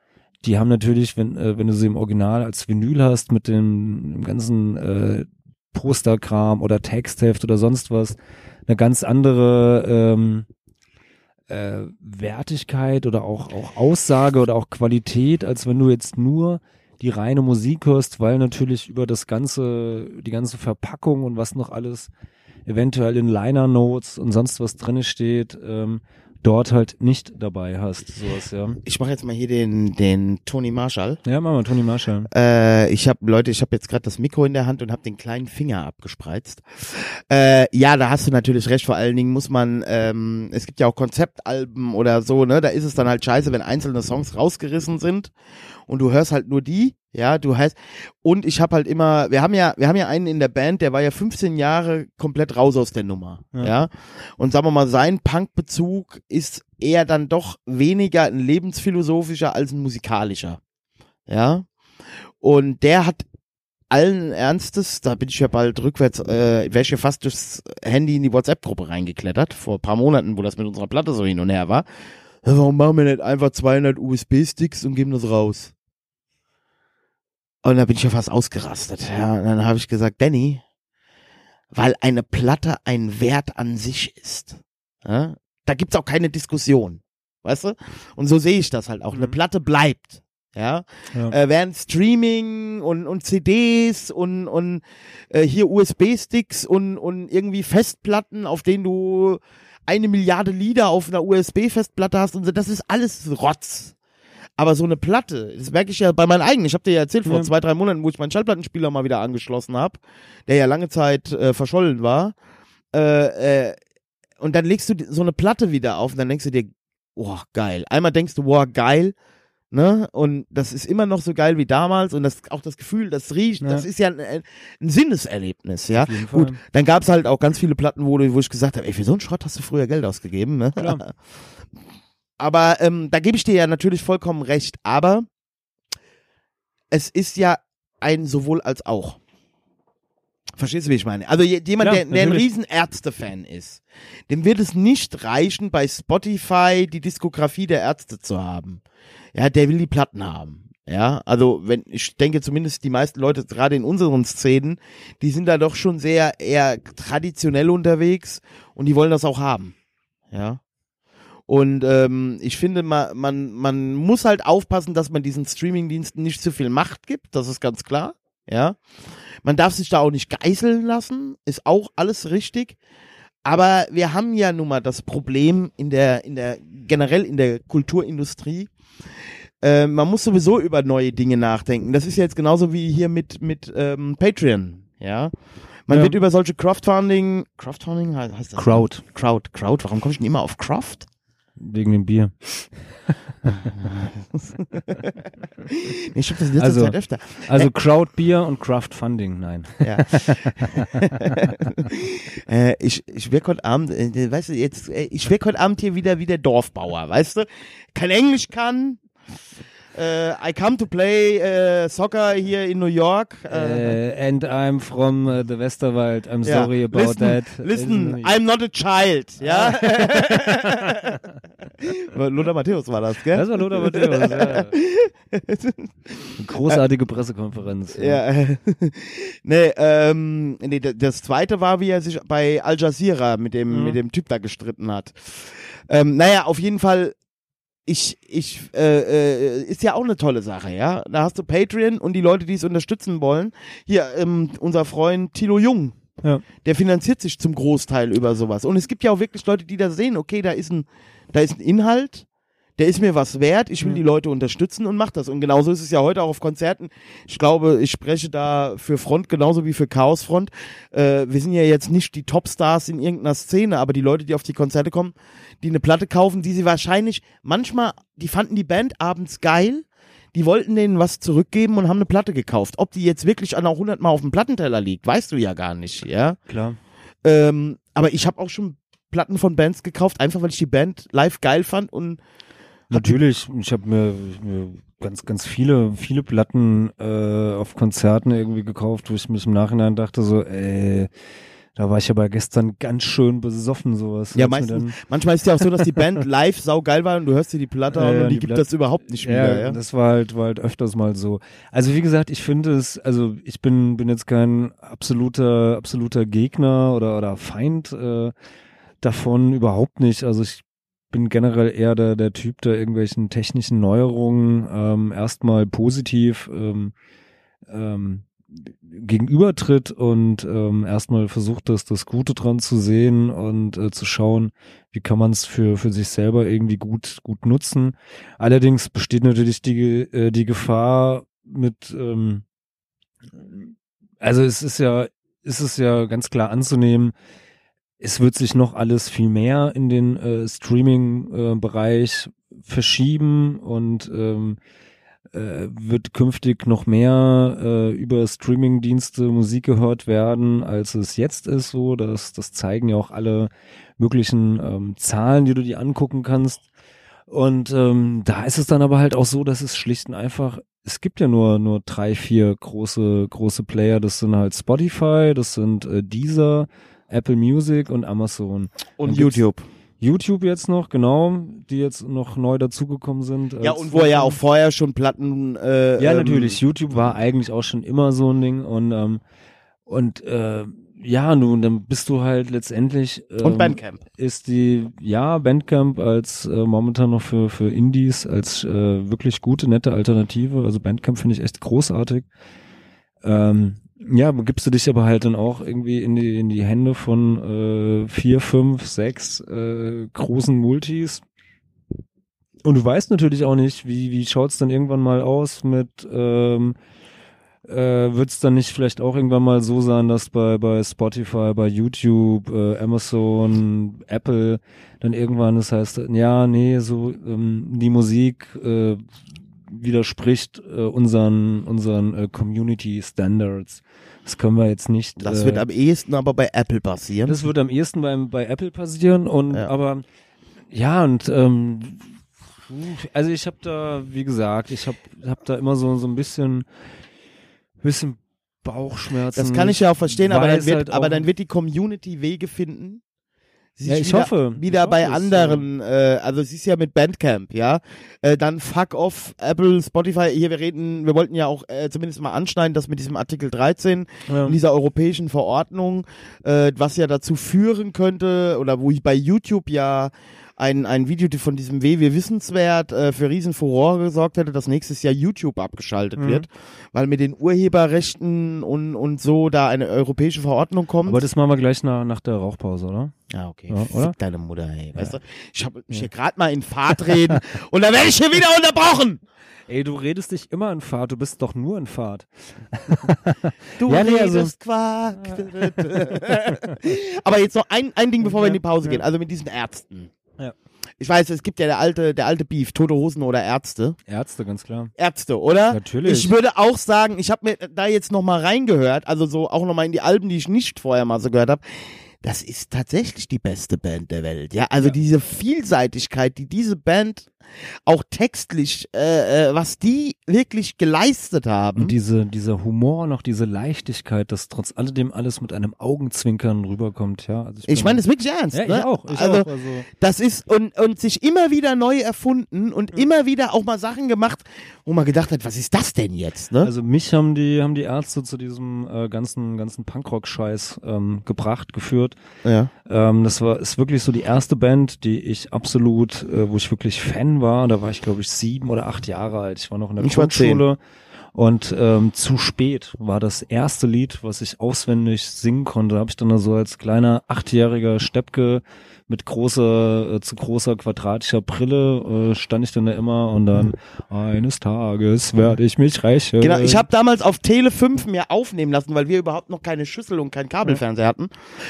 die haben natürlich, wenn äh, wenn du sie im Original als Vinyl hast mit dem, ganzen äh, Posterkram oder Textheft oder sonst was, eine ganz andere ähm, äh, Wertigkeit oder auch, auch Aussage oder auch Qualität, als wenn du jetzt nur die reine Musik hörst, weil natürlich über das ganze, die ganze Verpackung und was noch alles eventuell in Liner Notes und sonst was drinne steht, ähm, dort halt nicht dabei hast. Sowas, ja. Ich mache jetzt mal hier den, den Tony Marshall. Ja, machen wir, Tony Marshall. Äh, ich habe Leute, ich habe jetzt gerade das Mikro in der Hand und habe den kleinen Finger abgespreizt. Äh, ja, da hast du natürlich recht. Vor allen Dingen muss man, ähm, es gibt ja auch Konzeptalben oder so, ne? Da ist es dann halt scheiße, wenn einzelne Songs rausgerissen sind und du hörst halt nur die. Ja, du heißt und ich habe halt immer, wir haben ja, wir haben ja einen in der Band, der war ja 15 Jahre komplett raus aus der Nummer. Ja. Ja, und sagen wir mal, sein Punkbezug ist eher dann doch weniger ein lebensphilosophischer als ein musikalischer. Ja. Und der hat allen Ernstes, da bin ich ja bald rückwärts, äh, wäre ich ja fast durchs Handy in die WhatsApp-Gruppe reingeklettert, vor ein paar Monaten, wo das mit unserer Platte so hin und her war. Warum machen wir nicht einfach 200 USB-Sticks und geben das raus? Und da bin ich ja fast ausgerastet. Ja, und dann habe ich gesagt, Danny, weil eine Platte ein Wert an sich ist. Ja? Da gibt's auch keine Diskussion. Weißt du? Und so sehe ich das halt auch. Eine Mhm. Platte bleibt. Ja. Ja. Äh, während Streaming und, und CDs und, und äh, hier USB-Sticks und, und irgendwie Festplatten, auf denen du eine Milliarde Lieder auf einer USB-Festplatte hast und so, das ist alles Rotz. Aber so eine Platte, das merke ich ja bei meinen eigenen. Ich habe dir ja erzählt vor Ja. zwei, drei Monaten, wo ich meinen Schallplattenspieler mal wieder angeschlossen habe, der ja lange Zeit äh, verschollen war. Äh, äh, und dann legst du so eine Platte wieder auf und dann denkst du dir, oh, geil. Einmal denkst du, wow, geil. Ne? Und das ist immer noch so geil wie damals und das auch das Gefühl, das riecht, Ja. das ist ja ein, ein, Sinneserlebnis, ja. Gut, dann gab's halt auch ganz viele Platten, wo, wo ich gesagt habe, ey, für so einen Schrott hast du früher Geld ausgegeben, ne? Klar. Aber ähm, da gebe ich dir ja natürlich vollkommen recht, aber es ist ja ein sowohl als auch. Verstehst du, wie ich meine? Also je- jemand, Klar, der, der ein riesen Ärzte-Fan ist, dem wird es nicht reichen, bei Spotify die Diskografie der Ärzte zu haben. Ja, der will die Platten haben. Ja, also wenn ich denke zumindest die meisten Leute gerade in unseren Szenen, die sind da doch schon sehr eher traditionell unterwegs und die wollen das auch haben. Ja. Und ähm, ich finde, man, man, man muss halt aufpassen, dass man diesen Streamingdiensten nicht zu viel Macht gibt, das ist ganz klar. Ja. Man darf sich da auch nicht geißeln lassen, ist auch alles richtig. Aber wir haben ja nun mal das Problem in der, in der, generell in der Kulturindustrie. Äh, man muss sowieso über neue Dinge nachdenken. Das ist ja jetzt genauso wie hier mit, mit ähm, Patreon, ja. Man Ja. wird über solche Crowdfunding, Crowdfunding he- heißt das? Crowd. Crowd, Crowd. Warum komme ich denn immer auf Craft? Wegen dem Bier. Ich hab das in letzter Also- Zeit öfter. Also Crowdbier und Crowdfunding, nein. Ja. äh, ich ich wirke heute Abend, äh, weißt du, jetzt, äh, ich wirke heute Abend hier wieder wie der Dorfbauer, weißt du? Kein Englisch kann Äh, I come to play äh, soccer hier in New York. Äh, and I'm from uh, the Westerwald. I'm ja. sorry about listen, that. Listen, I'm not a child. Ja. Lothar Matthäus war das, gell? das war Lothar Matthäus. ja. Eine großartige Pressekonferenz. Ja, äh, nee, ähm, nee, das zweite war, wie er sich bei Al Jazeera mit dem, Mhm. mit dem Typ da gestritten hat. Ähm, naja, auf jeden Fall, ich, ich, äh, äh, ist ja auch eine tolle Sache, ja. Da hast du Patreon und die Leute, die es unterstützen wollen. Hier, ähm, unser Freund Tilo Jung, Ja. der finanziert sich zum Großteil über sowas. Und es gibt ja auch wirklich Leute, die da sehen, okay, da ist ein, da ist ein Inhalt, der ist mir was wert, ich will die Leute unterstützen und mach das. Und genauso ist es ja heute auch auf Konzerten. Ich glaube, ich spreche da für Front genauso wie für Chaosfront. Äh, wir sind ja jetzt nicht die Topstars in irgendeiner Szene, aber die Leute, die auf die Konzerte kommen, die eine Platte kaufen, die sie wahrscheinlich manchmal, die fanden die Band abends geil, die wollten denen was zurückgeben und haben eine Platte gekauft. Ob die jetzt wirklich an auch hundertmal auf dem Plattenteller liegt, weißt du ja gar nicht, ja. Klar. Ähm, aber ich habe auch schon Platten von Bands gekauft, einfach weil ich die Band live geil fand und Natürlich, ich habe mir, mir ganz, ganz viele, viele Platten äh, auf Konzerten irgendwie gekauft, wo ich mich im Nachhinein dachte, so, ey, da war ich aber gestern ganz schön besoffen, sowas. Ja, meistens, manchmal ist ja auch so, dass die Band live saugeil war und du hörst dir die Platte Ja, an ja, und die, die gibt Platte- das überhaupt nicht ja, wieder. Ja, das war halt, war halt öfters mal so. Also wie gesagt, ich finde es, also ich bin, bin jetzt kein absoluter, absoluter Gegner oder, oder Feind äh, davon, überhaupt nicht. Also ich bin generell eher der, der Typ, der irgendwelchen technischen Neuerungen ähm, erstmal positiv ähm, ähm, gegenübertritt und ähm, erstmal versucht, das, das Gute dran zu sehen und äh, zu schauen, wie kann man es für, für sich selber irgendwie gut, gut nutzen. Allerdings besteht natürlich die, äh, die Gefahr mit, ähm, also es ist ja, ist es ja ganz klar anzunehmen, es wird sich noch alles viel mehr in den äh, Streaming-Bereich verschieben und ähm, äh, wird künftig noch mehr äh, über Streaming-Dienste Musik gehört werden, als es jetzt ist. So, das, das zeigen ja auch alle möglichen ähm, Zahlen, die du dir angucken kannst. Und ähm, da ist es dann aber halt auch so, dass es schlicht und einfach, es gibt ja nur nur drei, vier große große Player. Das sind halt Spotify, das sind äh, Deezer, Apple Music und Amazon. und Dann YouTube. YouTube jetzt noch, genau, die jetzt noch neu dazugekommen sind. Ja, und wo er ja auch vorher schon Platten. Äh, Ja, ähm, natürlich. YouTube war eigentlich auch schon immer so ein Ding und ähm, und äh, ja, nun dann bist du halt letztendlich ähm, Und Bandcamp. ist die ja Bandcamp als äh, momentan noch für für Indies als äh, wirklich gute nette Alternative. Also Bandcamp finde ich echt großartig. Ähm, ja, begibst du dich aber halt dann auch irgendwie in die in die Hände von äh, vier, fünf, sechs äh, großen Multis. Und du weißt natürlich auch nicht, wie wie schaut's dann irgendwann mal aus mit ähm, äh, wird es dann nicht vielleicht auch irgendwann mal so sein, dass bei, bei Spotify, bei YouTube, äh, Amazon, Apple dann irgendwann das heißt, ja, nee, so ähm, die Musik äh, widerspricht äh, unseren unseren äh, Community Standards. Das können wir jetzt nicht. Das äh, wird am ehesten aber bei Apple passieren. das wird am ehesten beim, bei Apple passieren und Ja. aber ja und ähm, also ich habe da wie gesagt ich habe hab da immer so so ein bisschen bisschen Bauchschmerzen. Das kann ich ja auch verstehen, aber dann, wird, halt aber dann wird die Community Wege finden. Sich Ja, ich wieder, hoffe. Wieder Ich bei hoffe anderen, äh, also es ist ja mit Bandcamp, ja. Äh, dann fuck off, Apple, Spotify. Hier, wir reden, wir wollten ja auch äh, zumindest mal anschneiden, dass mit diesem Artikel 13 ja. in dieser europäischen Verordnung, äh, was ja dazu führen könnte, oder wo ich bei YouTube ja ein, ein Video von diesem W, wir wissenswert, äh, für riesen Furore gesorgt hätte, dass nächstes Jahr YouTube abgeschaltet Mhm. wird, weil mit den Urheberrechten und, und so da eine europäische Verordnung kommt. Aber das machen wir gleich nach, nach der Rauchpause, oder? Ja, okay. Ja, oder? Fick deine Mutter, ey. Weißt du, ich habe mich hier gerade mal in Fahrt reden und dann werde ich hier wieder unterbrochen. Ey, du redest dich immer in Fahrt, du bist doch nur in Fahrt. Du Ja, also- redest Quark. Aber jetzt noch ein, ein Ding, bevor wir in die Pause Ja. gehen. Also mit diesen Ärzten. Ich weiß, es gibt ja der alte, der alte Beef, tote Hosen oder Ärzte. Ärzte, ganz klar. Ärzte, oder? Natürlich. Ich würde auch sagen, ich habe mir da jetzt noch mal reingehört, also so auch noch mal in die Alben, die ich nicht vorher mal so gehört habe. Das ist tatsächlich die beste Band der Welt, ja. Also Ja. diese Vielseitigkeit, die diese Band auch textlich, äh, äh, was die wirklich geleistet haben. Und diese, dieser Humor, noch diese Leichtigkeit, dass trotz alledem alles mit einem Augenzwinkern rüberkommt, ja. Also ich bin- meine das wirklich ernst. ja, ich ne? auch, ich also, auch. Also, Das ist und, und sich immer wieder neu erfunden und immer wieder auch mal Sachen gemacht, wo man gedacht hat, was ist das denn jetzt? Ne? also mich haben die, haben die Ärzte zu diesem äh, ganzen, ganzen Punkrock-Scheiß ähm, gebracht, geführt. ja. Ähm, das war ist wirklich so die erste Band, die ich absolut, äh, wo ich wirklich Fan war. Da war ich, glaube ich, sieben oder acht Jahre alt. Ich war noch in der Ich. Grundschule. Und ähm, zu spät war das erste Lied, was ich auswendig singen konnte. Habe ich dann so als kleiner achtjähriger Steppke mit großer, äh, zu großer quadratischer Brille äh, stand ich dann da immer und dann eines Tages werde ich mich rächen. Genau, ich habe damals auf Tele 5 mir aufnehmen lassen, weil wir überhaupt noch keine Schüssel und kein Kabelfernseher hatten.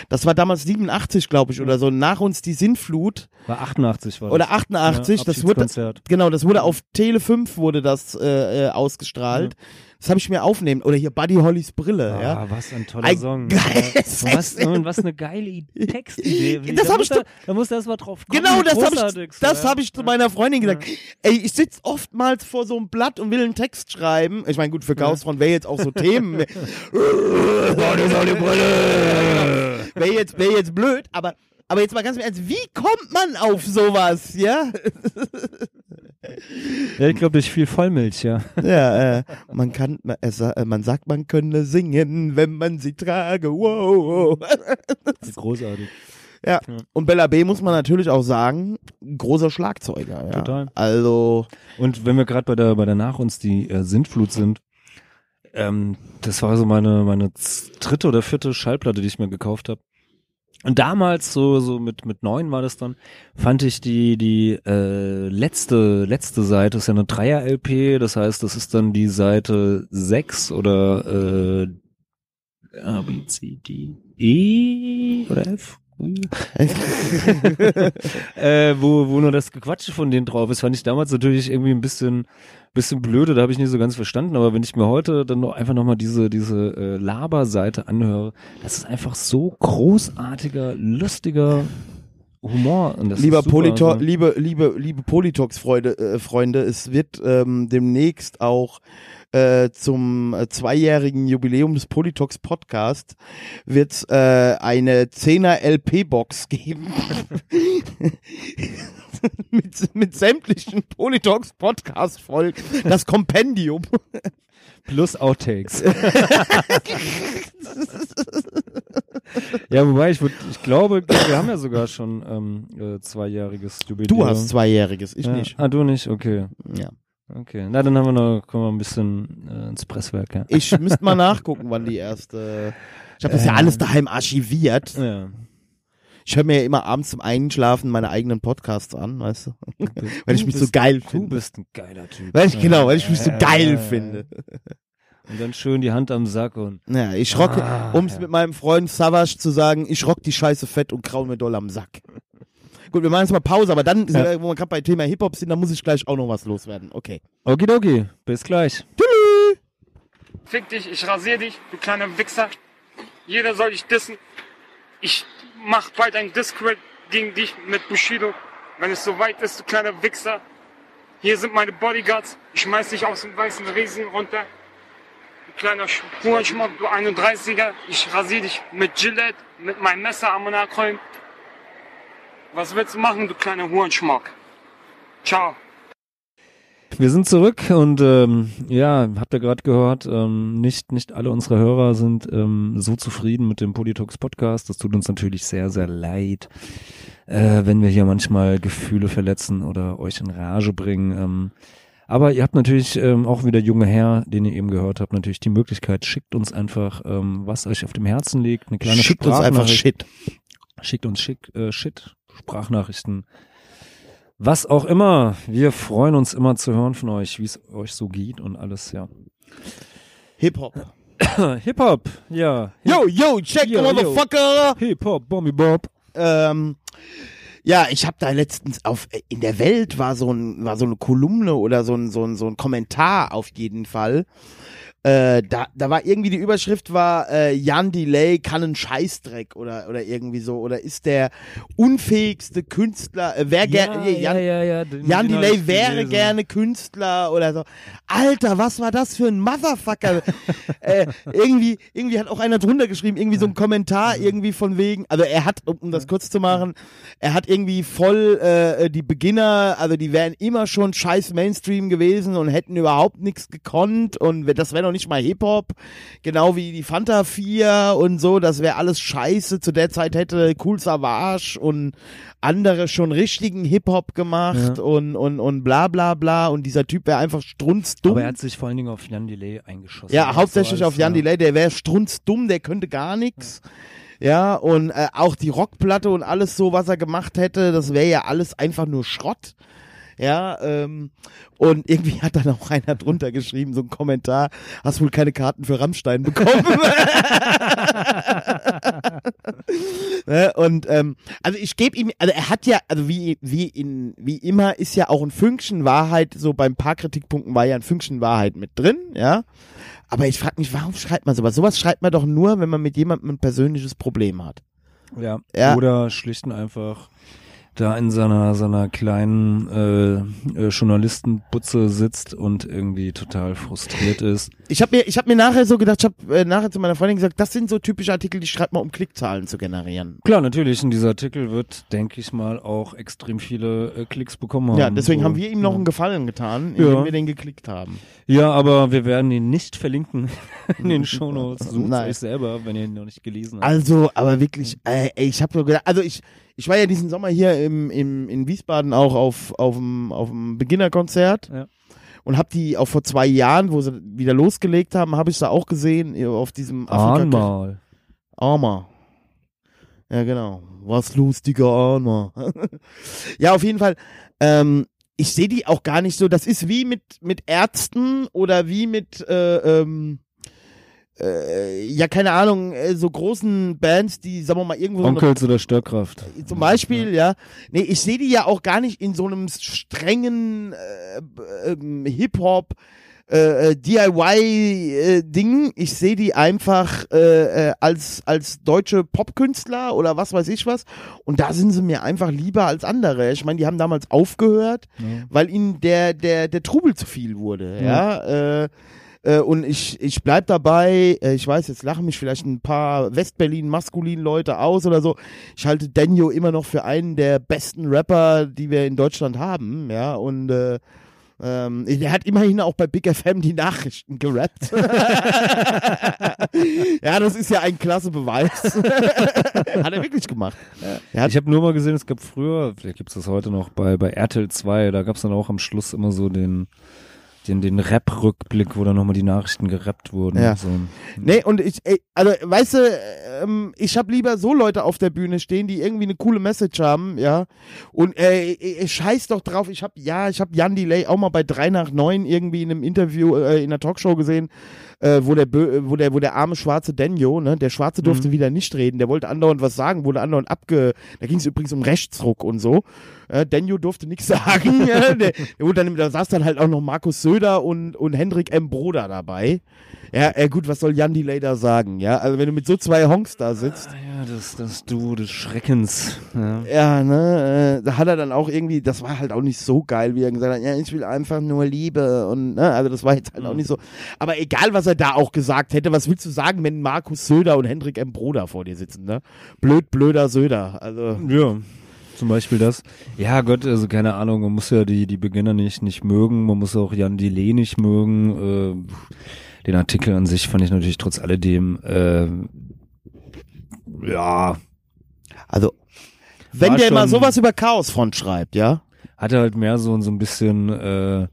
Das war damals 87, glaube ich, oder so. Nach uns die Sintflut war 88 war das. oder 88. Ja, das wurde genau, das wurde auf Tele 5 wurde das äh, äh, ausgestrahlt. Das habe ich mir aufnehmen oder hier Buddy Hollys Brille, Ah, ja. was ein toller Ein Song. geiles Und was, und was eine geile Textidee. Das da hab muss ich er- Da muss er erst mal drauf kommen. Genau, das habe ich, das ja. hab ich zu meiner Freundin gesagt. Ey, ich sitz oftmals vor so einem Blatt und will einen Text schreiben. Ich meine, gut, für Chaosfront wäre jetzt auch so Themen. Wäre jetzt, wär jetzt blöd, aber, aber jetzt mal ganz im Ernst, wie kommt man auf sowas, ja? Ja, ich glaube, durch viel Vollmilch, ja. Ja, äh, man kann, äh, man sagt, man könne singen, wenn man sie trage, wow. Großartig. Ja, und Bella B muss man natürlich auch sagen, großer Schlagzeuger, ja. Total. Also, Und wenn wir gerade bei der, bei der Nach uns die äh, Sintflut sind, ähm, das war so meine, meine dritte oder vierte Schallplatte, die ich mir gekauft habe. Und damals, so, so mit, mit neun war das dann, fand ich die, die äh, letzte, letzte Seite, ist ja eine Dreier-LP, das heißt, das ist dann die Seite 6 oder äh, A, B, C, D, E oder F? äh, wo, wo nur das Gequatsche von denen drauf ist, fand ich damals natürlich irgendwie ein bisschen, bisschen blöde, da habe ich nicht so ganz verstanden, aber wenn ich mir heute dann noch einfach nochmal diese, diese äh, Laberseite anhöre, das ist einfach so großartiger, lustiger Humor. Und das lieber super, Polito also. liebe, liebe, liebe Politox-Freunde, äh, Freunde, es wird ähm, demnächst auch äh, zum äh, zweijährigen Jubiläum des Politox Podcast wird äh, eine 10er LP-Box geben. mit, mit sämtlichen Politox Podcast-Folgen. Das Kompendium. Plus Outtakes. ja, wobei ich, würd, ich glaube, wir haben ja sogar schon ähm, äh, zweijähriges Jubiläum. Du hast zweijähriges, ich ja. nicht. Ah, du nicht? Okay. Ja. Okay. Na, dann haben wir noch, kommen wir ein bisschen äh, ins Presswerk, ja. Ich müsste mal nachgucken, wann die erste. Ich habe das ja Äh. alles daheim archiviert. ja. Ich höre mir ja immer abends zum Einschlafen meine eigenen Podcasts an, weißt du? Weil ich Du mich so bist- geil Du finde. bist ein geiler Typ. Weil ich, genau, weil ich mich so geil finde. Und dann schön die Hand am Sack und Ja, ich rock, Ah, um es ja. mit meinem Freund Savage zu sagen, ich rock die Scheiße fett und kraul mir doll am Sack. Gut, wir machen jetzt mal Pause, aber dann, Ja. äh, wo wir gerade bei Thema Hip-Hop sind, da muss ich gleich auch noch was loswerden. Okay. Okidoki, bis gleich. Fick dich, ich rasier dich, du kleiner Wichser. Jeder soll dich dissen. Ich mach bald ein Discred gegen dich mit Bushido. Wenn es soweit ist, du kleiner Wichser. Hier sind meine Bodyguards. Ich schmeiß dich aus dem weißen Riesen runter. Du kleiner Sch- Hurenschmuck, du 31er. Ich rasier dich mit Gillette, mit meinem Messer am Nachholen. Was willst du machen, du kleiner Hurenschmuck? Ciao. Wir sind zurück und ähm, ja, habt ihr gerade gehört, ähm, nicht, nicht alle unsere Hörer sind ähm, so zufrieden mit dem Politox Podcast. Das tut uns natürlich sehr, sehr leid, äh, wenn wir hier manchmal Gefühle verletzen oder euch in Rage bringen. Ähm, aber ihr habt natürlich ähm, auch wieder junge Herr, den ihr eben gehört habt, natürlich die Möglichkeit, schickt uns einfach, ähm, was euch auf dem Herzen liegt, eine kleine Schickt uns einfach. Shit. Schickt uns schick, äh, Shit, Sprachnachrichten. Was auch immer. Wir freuen uns immer zu hören von euch, wie es euch so geht und alles, ja. Hip-Hop. Hip-Hop, ja. Yo, yo, check, Yo, yo. motherfucker! Hip-Hop, Bombi Bob. Ähm, ja, ich habe da letztens auf in der Welt war so ein war so eine Kolumne oder so ein so ein so ein Kommentar auf jeden Fall äh, da, da war irgendwie die Überschrift war äh, Jan Delay kann einen Scheißdreck oder oder irgendwie so oder ist der unfähigste Künstler äh, wer ger nee, Jan, ja, ja. Jan Delay wäre gelesen. gerne Künstler oder so. Alter, was war das für ein Motherfucker? äh, irgendwie, irgendwie hat auch einer drunter geschrieben, irgendwie so ein Kommentar irgendwie von wegen, also er hat, um, um das kurz zu machen, er hat irgendwie voll äh, die Beginner, also die wären immer schon scheiß Mainstream gewesen und hätten überhaupt nichts gekonnt und das wäre noch nicht mal Hip-Hop, genau wie die Fanta 4 und so, das wäre alles scheiße. Zu der Zeit hätte Cool Savage und andere schon richtigen Hip-Hop gemacht Ja. und, und, und bla bla bla und dieser Typ wäre einfach strunzdumm. Aber er hat sich vor allen Dingen auf Jan Delay eingeschossen. Ja, hauptsächlich war auf Jan alles, Delay, der wäre strunzdumm, der könnte gar nichts. Ja, und äh, auch die Rockplatte und alles so, was er gemacht hätte, das wäre ja alles einfach nur Schrott. Ja, ähm, und irgendwie hat dann auch einer drunter geschrieben, so ein Kommentar, hast wohl keine Karten für Rammstein bekommen. ne? Und ähm, also ich gebe ihm, also er hat ja, also wie, wie in, wie immer ist ja auch ein Fünkchen Wahrheit, so beim paar Kritikpunkten war ja ein Fünkchen Wahrheit mit drin, ja. Aber ich frage mich, warum schreibt man sowas? Sowas schreibt man doch nur, wenn man mit jemandem ein persönliches Problem hat. Ja. Ja. Oder schlicht und einfach da in seiner seiner kleinen äh, äh, Journalistenbutze sitzt und irgendwie total frustriert ist. Ich habe mir, ich habe mir nachher so gedacht, ich habe äh, nachher zu meiner Freundin gesagt, das sind so typische Artikel, die schreibt man, um Klickzahlen zu generieren. Klar, natürlich, in dieser Artikel wird, denke ich mal, auch extrem viele äh, Klicks bekommen haben. Ja, deswegen so. haben wir ihm noch ja. einen Gefallen getan, indem Ja. wir den geklickt haben. Ja, aber wir werden ihn nicht verlinken in den Shownotes. Sucht euch selber, wenn ihr ihn noch nicht gelesen habt. Also, aber wirklich, äh, ich habe so gedacht, also ich, ich war ja diesen Sommer hier im, im, in Wiesbaden auch auf, auf dem, auf dem Beginnerkonzert. Ja. Und hab die auch vor zwei Jahren, wo sie wieder losgelegt haben, habe ich da auch gesehen, auf diesem Afrika. Ahnmal. Armer. Ja, genau. Was lustiger Armer. ja, auf jeden Fall. Ähm, ich sehe die auch gar nicht so. Das ist wie mit, mit Ärzten oder wie mit, äh, ähm, äh, ja, keine Ahnung, äh, so großen Bands, die, sagen wir mal, irgendwo so eine Onkels oder Störkraft. zum Beispiel, ja. Nee, ich sehe die ja auch gar nicht in so einem strengen äh, ähm, Hip-Hop, äh, äh, DIY-Ding. ich sehe die einfach äh, äh, als, als deutsche Popkünstler oder was weiß ich was. Und da sind sie mir einfach lieber als andere. Ich meine, die haben damals aufgehört, weil ihnen der, der, der Trubel zu viel wurde. Ja. Äh, äh, und ich, ich bleib dabei, äh, ich weiß, jetzt lachen mich vielleicht ein paar Westberlin-maskulin-Leute aus oder so. Ich halte Daniel immer noch für einen der besten Rapper, die wir in Deutschland haben, ja, und äh, ähm, er hat immerhin auch bei Big FM die Nachrichten gerappt. ja, das ist ja ein klasse Beweis. hat er wirklich gemacht. Er Ich habe nur mal gesehen, es gab früher, vielleicht gibt's das heute noch, bei, bei RTL 2, da gab's dann auch am Schluss immer so den, den, den Rap-Rückblick, wo dann nochmal die Nachrichten gerappt wurden. Ja. So. Nee, und ich, ey, also, weißt du, ähm, ich habe lieber so Leute auf der Bühne stehen, die irgendwie eine coole Message haben, ja. Und äh, ich scheiß doch drauf, ich habe ja, ich habe Jan Delay auch mal bei 3 nach 9 irgendwie in einem Interview, äh, in einer Talkshow gesehen, äh, wo, der Bö wo, der, wo der arme schwarze Danjo, ne, der Schwarze durfte wieder nicht reden, der wollte andauernd was sagen, wurde andauernd abge... Da ging es übrigens um Rechtsruck und so. Äh, Danjo durfte nichts sagen. der, der wurde dann, da saß dann halt auch noch Markus Söder und, und Hendrik M. Broder dabei. Ja, äh, gut, was soll Jan Delay da sagen? Ja, also wenn du mit so zwei Honks da sitzt, Ja, das, das Du des Schreckens. Ja. ja, ne, äh, da hat er dann auch irgendwie, das war halt auch nicht so geil, wie er gesagt hat, ja, ich will einfach nur Liebe und, ne, also das war jetzt halt auch nicht so. Aber egal, was er da auch gesagt hätte, was willst du sagen, wenn Markus Söder und Hendrik M. Broder vor dir sitzen, ne? Blöd, blöder Söder, also. Ja, zum Beispiel das. Ja, Gott, also keine Ahnung, man muss ja die, die Beginner nicht, nicht mögen, man muss auch Jan Delay nicht mögen. Äh, den Artikel an sich fand ich natürlich trotz alledem, äh, ja, Also, wenn der mal schon- sowas über Chaosfront schreibt, ja? hatte halt mehr so, so ein bisschen, äh,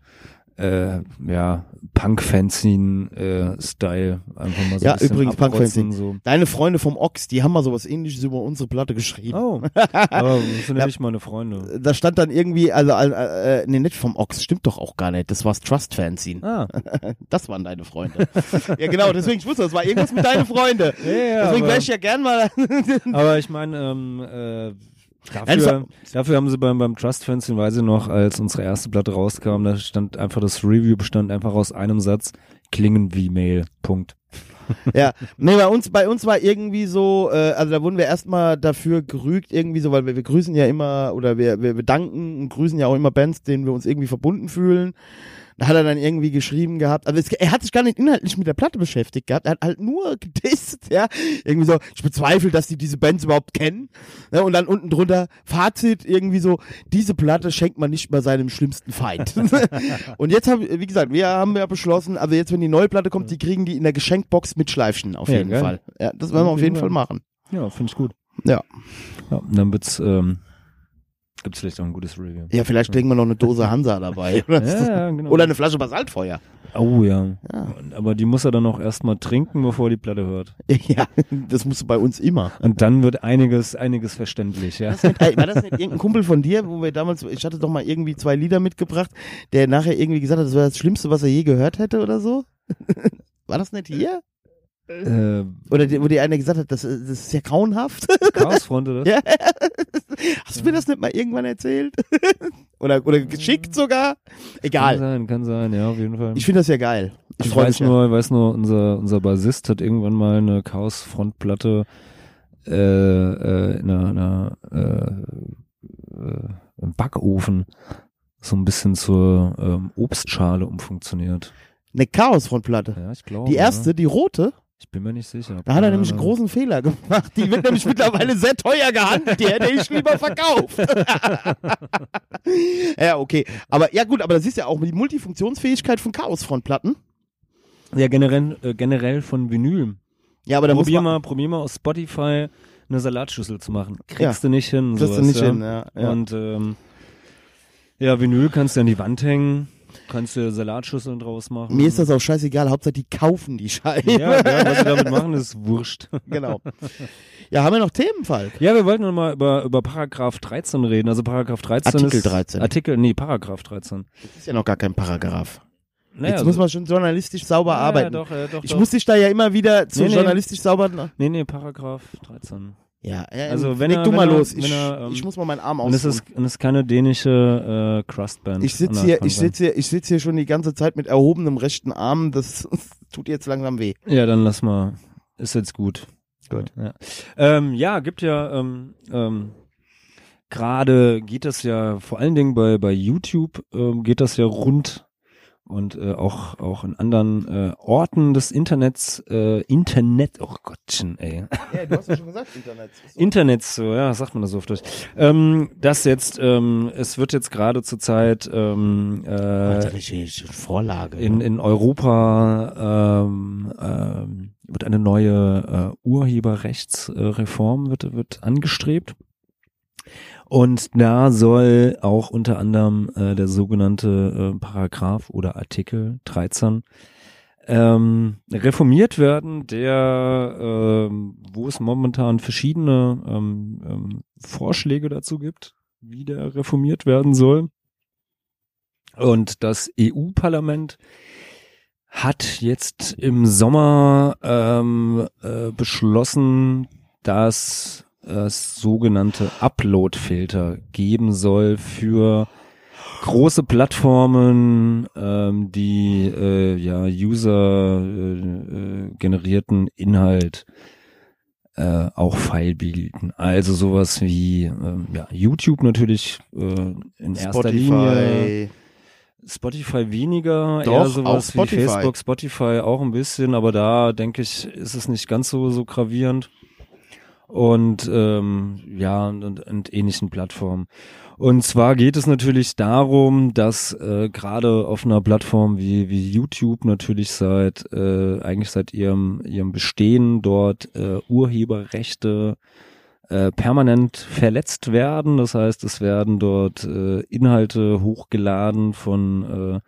äh, ja, Punk-Fanzine-Style. Einfach mal so Ja, ein übrigens, Punk-Fanzine. So. Deine Freunde vom Ox, die haben mal sowas ähnliches über unsere Platte geschrieben. Oh, aber das sind ja nicht meine Freunde. Da stand dann irgendwie, also, äh, äh, nee, nicht vom Ox, stimmt doch auch gar nicht. Das war's Trust Fanzine. Ah, Das waren deine Freunde. ja, genau, deswegen, ich wusste, das war irgendwas mit deinen Freunden. ja, deswegen aber- wäre ich ja gern mal. Aber ich meine, ähm, äh, dafür, dafür haben sie beim, beim Trust weiß ich noch, als unsere erste Platte rauskam, da stand einfach das Review bestand einfach aus einem Satz, klingen wie Mail. Punkt. ja, nee, bei uns, bei uns war irgendwie so, äh, also da wurden wir erstmal dafür gerügt, irgendwie so, weil wir, wir grüßen ja immer oder wir, wir, wir danken und grüßen ja auch immer Bands, denen wir uns irgendwie verbunden fühlen. Da hat er dann irgendwie geschrieben gehabt, also es, er hat sich gar nicht inhaltlich mit der Platte beschäftigt gehabt, er hat halt nur gedisst, ja, irgendwie so, ich bezweifle, dass die diese Bands überhaupt kennen, ja, und dann unten drunter, Fazit, irgendwie so, diese Platte schenkt man nicht mal seinem schlimmsten Feind. und jetzt haben, wie gesagt, wir haben ja beschlossen, also jetzt, wenn die neue Platte kommt, die kriegen die in der Geschenkbox mit Schleifchen, auf Ja, jeden geil. Fall. Ja, das werden wir auf jeden Fall machen. Ja, finde ich gut. Ja. Ja, dann wird's, ähm, gibt's vielleicht auch ein gutes Review. Ja, vielleicht legen wir noch eine Dose Hansa dabei. Oder, Ja, genau. oder eine Flasche Basaltfeuer. Oh ja. Ja. Aber die muss er dann auch erstmal trinken, bevor er die Platte hört. Ja, das musst du bei uns immer. Und dann wird einiges, einiges verständlich, ja. Ey, war das nicht irgendein Kumpel von dir, wo wir damals, ich hatte doch mal irgendwie zwei Lieder mitgebracht, der nachher irgendwie gesagt hat, das war das Schlimmste, was er je gehört hätte oder so? War das nicht hier? Äh, Oder die, wo die eine gesagt hat, das, das ist ja grauenhaft? Chaosfront, oder? Ja. Hast du mir das nicht mal irgendwann erzählt? oder, oder geschickt sogar? Kann Egal. sein, kann sein, ja, auf jeden Fall. Ich finde das ja geil. Ich, Ich weiß mich. nur, ich weiß nur, unser, unser Bassist hat irgendwann mal eine Chaos-Frontplatte äh, äh, in einer, einer äh, äh, im Backofen so ein bisschen zur ähm, Obstschale umfunktioniert. Eine Chaos-Frontplatte. Ja, ich glaube. Die erste, die rote, Ja. Ich bin mir nicht sicher. da hat er nämlich einen großen Fehler gemacht. Die wird nämlich mittlerweile sehr teuer gehandelt. Die hätte ich lieber verkauft. ja, okay. Aber ja gut, aber das ist ja auch die Multifunktionsfähigkeit von Chaos-Frontplatten. Ja, generell, äh, generell von Vinyl. Ja, aber da muss probier man, mal, probier mal aus Spotify eine Salatschüssel zu machen. Kriegst Ja. du nicht hin. kriegst du sowas, nicht ja. hin. Ja, ja. Und ähm, ja, Vinyl kannst du an die Wand hängen, kannst du Salatschüsseln draus machen. Mir ist das auch scheißegal. Hauptsache, die kaufen die Scheibe. ja, ja, was sie damit machen, ist wurscht. genau. Ja, haben wir noch Themen, Falk? Ja, wir wollten noch mal über, über Paragraph 13 reden. Also Paragraph 13 Artikel ist... 13. Artikel, nee, Paragraph 13. Das ist ja noch gar kein Paragraph. Naja, Jetzt muss man schon journalistisch sauber ja, arbeiten. Ja, doch, ja, doch, ich doch. muss dich da ja immer wieder zu Nee, nee. journalistisch sauber. Nee, nee, Paragraph 13. Ja, ja Also, wenn leg er- du wenn mal er- los. Ich, er, ähm, ich muss mal meinen Arm Und es ausruhen. ist, und es ist keine dänische äh, Crustband. Ich sitze hier, ich sitze hier, ich sitze hier schon die ganze Zeit mit erhobenem rechten Arm. Das tut jetzt langsam weh. Ja, dann lass mal. Ist jetzt gut. Gut. Ja, ähm, ja gibt ja ähm, ähm, gerade geht das ja vor allen Dingen bei bei YouTube ähm, geht das ja rund und äh, auch auch in anderen äh, Orten des Internets äh, Internet oh Gottchen ey Ja, du hast ja schon gesagt, Internet. Internets so ja sagt man das so oft durch ähm, das jetzt ähm, es wird jetzt gerade zur Zeit ähm, äh, Vorlage. in, in Europa ähm, ähm, wird eine neue äh, Urheberrechtsreform wird, wird angestrebt. Und da soll auch unter anderem äh, der sogenannte äh, Paragraph oder Artikel 13 ähm, reformiert werden, der ähm, wo es momentan verschiedene ähm, ähm, Vorschläge dazu gibt, wie der reformiert werden soll. Und das EU-Parlament hat jetzt im Sommer ähm, äh, beschlossen, dass es sogenannte Upload-Filter geben soll für große Plattformen, ähm, die äh, ja User äh, äh, generierten Inhalt äh, auch feilbieten. Also sowas wie ähm, ja, YouTube natürlich äh, in erster Linie. Spotify weniger, Doch, eher sowas wie. Facebook, Spotify auch ein bisschen, aber da denke ich, ist es nicht ganz so so gravierend. Und ähm, ja, und, und, ähnlichen Plattformen. Und zwar geht es natürlich darum, dass äh, gerade auf einer Plattform wie, wie YouTube natürlich seit äh, eigentlich seit ihrem ihrem Bestehen dort äh, Urheberrechte äh, permanent verletzt werden. Das heißt, es werden dort äh, Inhalte hochgeladen von äh,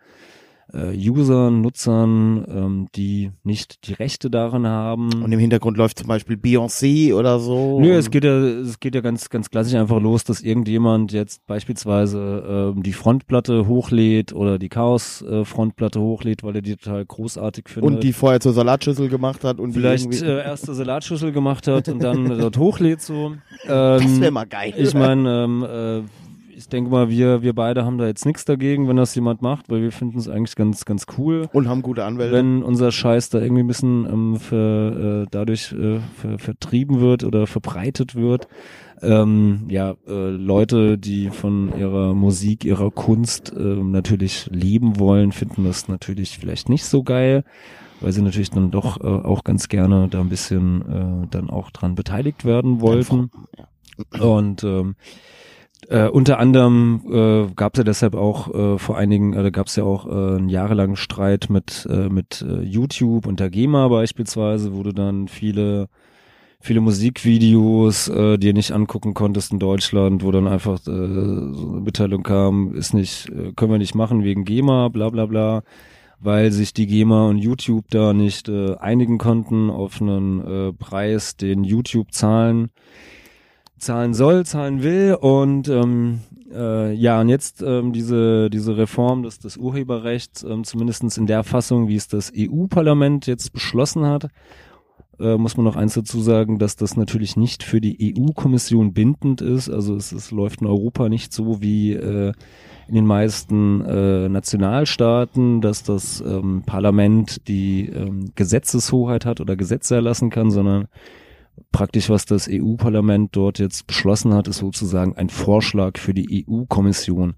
äh, Usern, Nutzern, ähm, die nicht die Rechte daran haben. Und im Hintergrund läuft zum Beispiel Beyoncé oder so. Nö, es geht ja, es geht ja ganz, ganz klassisch einfach los, dass irgendjemand jetzt beispielsweise ähm, die Frontplatte hochlädt oder die Chaos-Frontplatte hochlädt, weil er die total großartig findet. und die vorher zur Salatschüssel gemacht hat und vielleicht äh, erste Salatschüssel gemacht hat und dann dort hochlädt so. Ähm, das wäre mal geil. ich meine, ähm, äh, ich denke mal, wir, wir beide haben da jetzt nichts dagegen, wenn das jemand macht, weil wir finden es eigentlich ganz, ganz cool. Und haben gute Anwälte. Wenn unser Scheiß da irgendwie ein bisschen ähm, für, äh, dadurch äh, ver, vertrieben wird oder verbreitet wird. Ähm, ja, äh, Leute, die von ihrer Musik, ihrer Kunst äh, natürlich leben wollen, finden das natürlich vielleicht nicht so geil, weil sie natürlich dann doch äh, auch ganz gerne da ein bisschen äh, dann auch dran beteiligt werden wollten. Und ähm, äh, unter anderem äh, gab es ja deshalb auch äh, vor einigen, äh, gab es ja auch äh, einen jahrelangen Streit mit äh, mit äh, YouTube und der GEMA beispielsweise, wo du dann viele viele Musikvideos äh, dir nicht angucken konntest in Deutschland, wo dann einfach äh, so eine Mitteilung kam, ist nicht, äh, können wir nicht machen wegen GEMA, bla bla bla, weil sich die GEMA und YouTube da nicht äh, einigen konnten auf einen äh, Preis, den YouTube zahlen zahlen soll, zahlen will und ähm, äh, ja und jetzt ähm, diese diese Reform des, des Urheberrechts ähm, zumindestens in der Fassung, wie es das EU-Parlament jetzt beschlossen hat, äh, muss man noch eins dazu sagen, dass das natürlich nicht für die EU-Kommission bindend ist. Also es, es läuft in Europa nicht so wie äh, in den meisten äh, Nationalstaaten, dass das ähm, Parlament die ähm, Gesetzeshoheit hat oder Gesetze erlassen kann, sondern praktisch, was das EU-Parlament dort jetzt beschlossen hat, ist sozusagen ein Vorschlag für die EU-Kommission.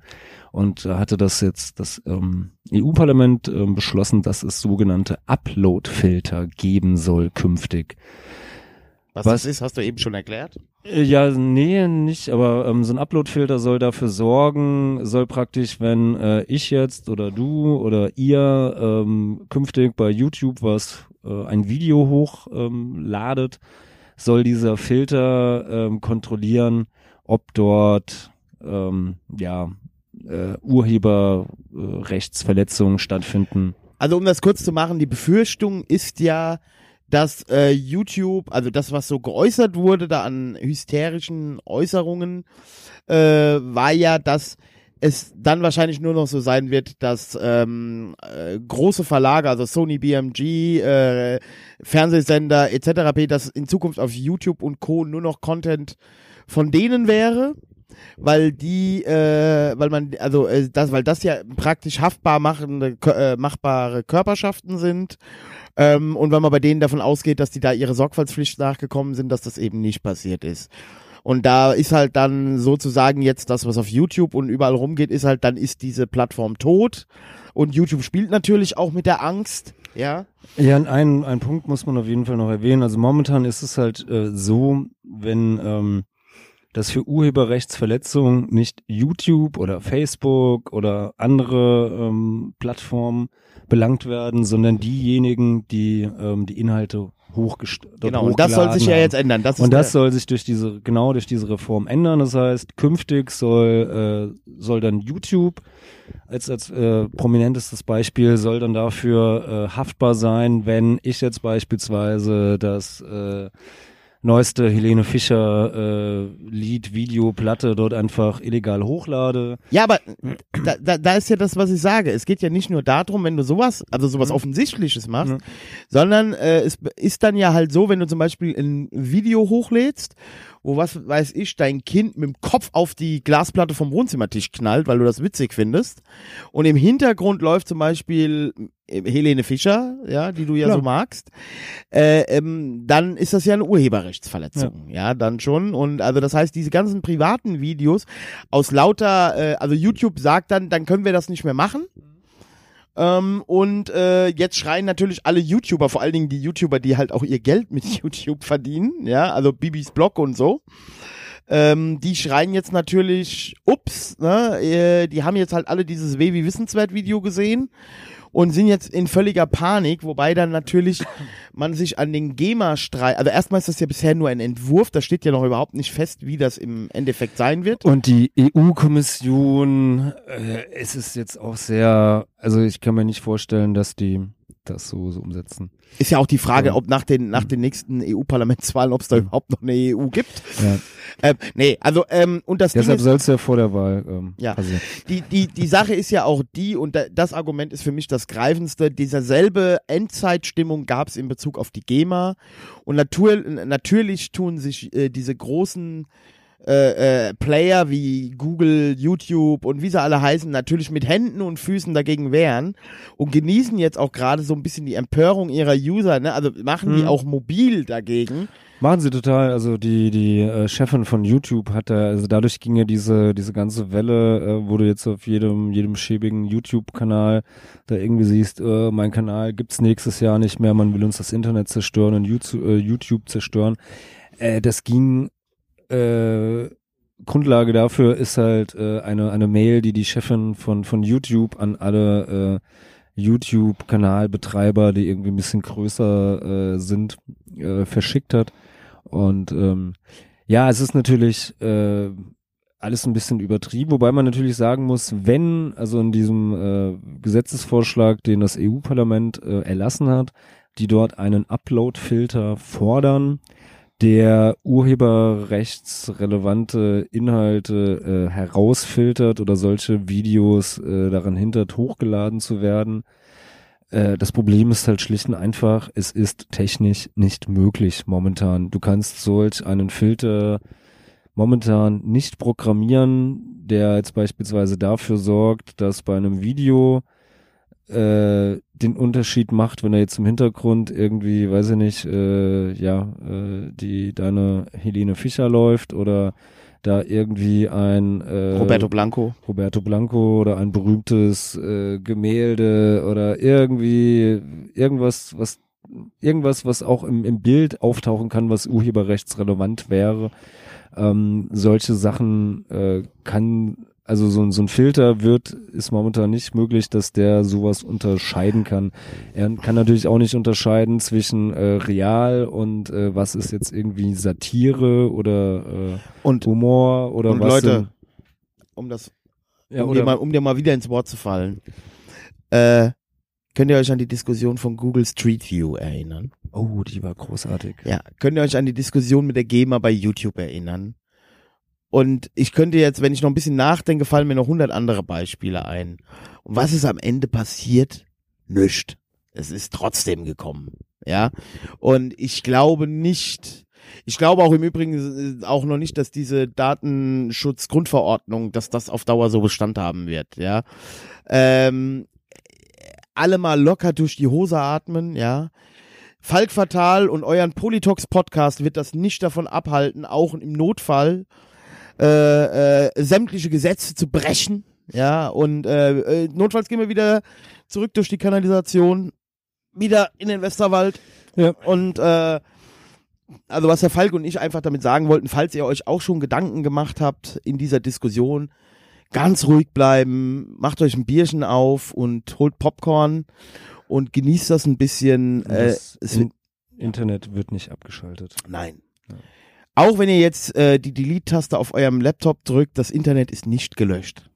Und da hatte das jetzt das ähm, EU-Parlament ähm, beschlossen, dass es sogenannte Upload-Filter geben soll künftig. Was, Was- das ist, hast du eben schon erklärt. Äh, Ja, nee, nicht, aber ähm, so ein Upload-Filter soll dafür sorgen, soll praktisch, wenn äh, ich jetzt oder du oder ihr ähm, künftig bei YouTube was, äh, ein Video hochladet, ähm, soll dieser Filter ähm, kontrollieren, ob dort ähm, ja äh, Urheberrechtsverletzungen stattfinden. Also um das kurz zu machen, die Befürchtung ist ja, dass äh, YouTube, also das, was so geäußert wurde da an hysterischen Äußerungen, äh, war ja, dass es dann wahrscheinlich nur noch so sein wird, dass ähm, äh, große Verlage, also Sony BMG, äh, Fernsehsender etc., p, dass in Zukunft auf YouTube und Co. nur noch Content von denen wäre weil die, äh, weil man, also äh, das, weil das ja praktisch haftbar machende, äh, machbare Körperschaften sind. Ähm, und wenn man bei denen davon ausgeht, dass die da ihre Sorgfaltspflicht nachgekommen sind, dass das eben nicht passiert ist. Und da ist halt dann sozusagen jetzt das, was auf YouTube und überall rumgeht, ist halt, dann ist diese Plattform tot. Und YouTube spielt natürlich auch mit der Angst, ja. Ja, ein, ein Punkt muss man auf jeden Fall noch erwähnen. Also momentan ist es halt äh, so, wenn ähm, dass für Urheberrechtsverletzungen nicht YouTube oder Facebook oder andere ähm, Plattformen belangt werden, sondern diejenigen, die ähm, die Inhalte hochgestellt Genau. Und das soll sich ja jetzt ändern. Das ist und das soll sich durch diese, genau durch diese Reform ändern. Das heißt, künftig soll, äh, soll dann YouTube als, als äh, prominentestes Beispiel soll dann dafür äh, haftbar sein, wenn ich jetzt beispielsweise das äh, neueste Helene Fischer äh, Lied, Video, Platte dort einfach illegal hochlade. Ja, aber da, da, da ist ja das, was ich sage. Es geht ja nicht nur darum, wenn du sowas, also sowas Offensichtliches machst, Mhm. sondern äh, es ist dann ja halt so, wenn du zum Beispiel ein Video hochlädst, wo was weiß ich, dein Kind mit dem Kopf auf die Glasplatte vom Wohnzimmertisch knallt, weil du das witzig findest. Und im Hintergrund läuft zum Beispiel äh, Helene Fischer, ja, die du ja Klar. so magst, äh, ähm, dann ist das ja eine Urheberrechtsverletzung, ja. dann schon. Und also das heißt, diese ganzen privaten Videos aus lauter, äh, also YouTube sagt dann, dann können wir das nicht mehr machen. Ähm, und äh, jetzt schreien natürlich alle YouTuber, vor allen Dingen die YouTuber, die halt auch ihr Geld mit YouTube verdienen, ja, also Bibis Blog und so. Ähm, die schreien jetzt natürlich, ups, ne, äh, die haben jetzt halt alle dieses Weh wie Wissenswert Video gesehen und sind jetzt in völliger Panik, wobei dann natürlich man sich an den GEMA-Streit, also erstmal ist das ja bisher nur ein Entwurf, da steht ja noch überhaupt nicht fest, wie das im Endeffekt sein wird. Und die EU-Kommission, äh, es ist jetzt auch sehr, also ich kann mir nicht vorstellen, dass die das so, so umsetzen. Ist ja auch die Frage, Ja. ob nach den, nach den nächsten EU-Parlamentswahlen, ob es da überhaupt noch eine EU gibt. Ja. Ähm, nee, also, ähm, und das Deshalb soll es ja vor der Wahl ähm, Ja. passieren. die, die, die Sache ist ja auch die, und da, das Argument ist für mich das greifendste, dieser selbe Endzeitstimmung gab es in Bezug auf die GEMA. Und natur, natürlich tun sich äh, diese großen äh, äh, Player wie Google, YouTube und wie sie alle heißen, natürlich mit Händen und Füßen dagegen wehren und genießen jetzt auch gerade so ein bisschen die Empörung ihrer User, ne? Also machen die Hm. auch mobil dagegen. Machen sie total. Also die die äh, Chefin von YouTube hat da, also dadurch ging ja diese diese ganze Welle, äh, wo du jetzt auf jedem jedem schäbigen YouTube-Kanal da irgendwie siehst, äh, mein Kanal gibt's nächstes Jahr nicht mehr, man will uns das Internet zerstören und YouTube, äh, YouTube zerstören. Äh, das ging äh, Grundlage dafür ist halt äh, eine eine Mail, die die Chefin von von YouTube an alle äh, YouTube-Kanalbetreiber, die irgendwie ein bisschen größer äh, sind, äh, verschickt hat. Und ähm, ja, es ist natürlich äh, alles ein bisschen übertrieben, wobei man natürlich sagen muss, wenn, also in diesem äh, Gesetzesvorschlag, den das EU-Parlament äh, erlassen hat, die dort einen Upload-Filter fordern, der urheberrechtsrelevante Inhalte äh, herausfiltert oder solche Videos äh, daran hindert, hochgeladen zu werden. Äh, das Problem ist halt schlicht und einfach, es ist technisch nicht möglich momentan. Du kannst solch einen Filter momentan nicht programmieren, der jetzt beispielsweise dafür sorgt, dass bei einem Video äh, den Unterschied macht, wenn er jetzt im Hintergrund irgendwie, weiß ich nicht, äh, ja, äh, die deine Helene Fischer läuft oder da irgendwie ein äh, Roberto Blanco. Roberto Blanco oder ein berühmtes äh, Gemälde oder irgendwie irgendwas, was irgendwas, was auch im, im Bild auftauchen kann, was urheberrechtsrelevant wäre. Ähm, solche Sachen äh, kann also so, ein- so ein Filter wird, ist momentan nicht möglich, dass der sowas unterscheiden kann. Er kann natürlich auch nicht unterscheiden zwischen äh, real und äh, was ist jetzt irgendwie Satire oder äh, Und, Humor oder und was Leute, sind- um das ja, um, dir mal, um dir mal wieder ins Wort zu fallen. Äh, könnt ihr euch an die Diskussion von Google Street View erinnern? Oh, die war großartig. Ja. Könnt ihr euch an die Diskussion mit der GEMA bei YouTube erinnern? Und ich könnte jetzt, wenn ich noch ein bisschen nachdenke, fallen mir noch hundert andere Beispiele ein. Und was ist am Ende passiert? Nischt. Es ist trotzdem gekommen. Ja. Und ich glaube nicht, ich glaube auch im Übrigen äh, auch noch nicht, dass diese Datenschutzgrundverordnung, dass das auf Dauer so Bestand haben wird, ja. Ähm, alle mal locker durch die Hose atmen, ja. Falk Fatal und euren Politox Podcast wird das nicht davon abhalten, auch im Notfall äh, äh, sämtliche Gesetze zu brechen, ja. Und äh, äh, notfalls gehen wir wieder zurück durch die Kanalisation, wieder in den Westerwald Ja. und äh, also was Herr Falk und ich einfach damit sagen wollten, falls ihr euch auch schon Gedanken gemacht habt in dieser Diskussion, ganz ruhig bleiben, macht euch ein Bierchen auf und holt Popcorn und genießt das ein bisschen. Äh, Das es In Internet wird nicht abgeschaltet. Nein. Auch wenn ihr jetzt äh, die Delete-Taste auf eurem Laptop drückt, das Internet ist nicht gelöscht.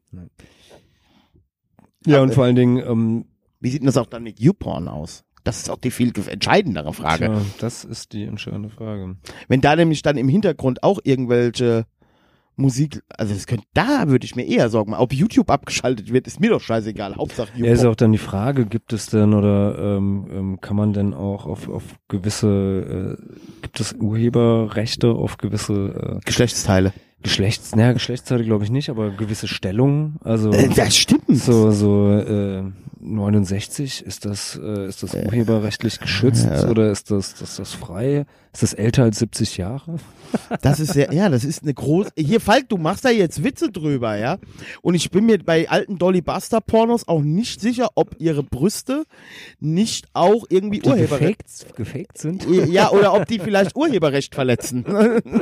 Ja, Aber- und vor allen Dingen, ähm, Wie sieht denn das auch dann mit YouPorn aus? Das ist auch die viel entscheidendere Frage. tja, das ist die entscheidende Frage. Wenn da nämlich dann im Hintergrund auch irgendwelche Musik, also das könnte, da würde ich mir eher Sorgen. Ob YouTube abgeschaltet wird, ist mir doch scheißegal. Hauptsache Ja, ist auch dann die Frage, gibt es denn oder ähm, ähm, kann man denn auch auf, auf gewisse, äh, gibt es Urheberrechte auf gewisse äh, Geschlechtsteile. Geschlechts, naja, Geschlechtsteile glaube ich nicht, aber gewisse Stellungen, also Äh, das stimmt. so so äh, 69 ist das äh, ist das urheberrechtlich geschützt Ja. oder ist das das das frei? Ist das älter als 70 Jahre? Das ist sehr, ja, das ist eine große. Hier, Falk, du machst da jetzt Witze drüber, ja? Und ich bin mir bei alten Dolly Buster Pornos auch nicht sicher, ob ihre Brüste nicht auch irgendwie Urheberrecht. gefaked, gefaked sind? Ja, oder ob die vielleicht Urheberrecht verletzen.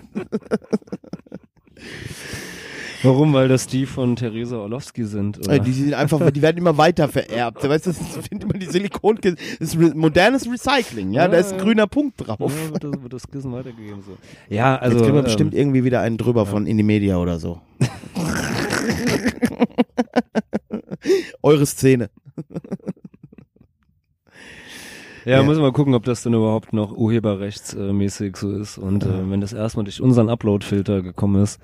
Warum? Weil das die von Theresa Orlowski sind? Oder? Äh, Die sind einfach, die werden immer weiter vererbt. Weißt du, das sind immer die Silikon, das ist modernes Recycling, ja, da ist ein Ja. grüner Punkt drauf. Ja, wird, das, wird das Kissen weitergegeben so. Ja, also Jetzt kriegen wir ähm, bestimmt irgendwie wieder einen drüber von Indimedia oder so. Eure Szene. Ja, Ja. müssen wir mal gucken, ob das denn überhaupt noch urheberrechtsmäßig so ist. Und äh, wenn das erstmal durch unseren Upload-Filter gekommen ist.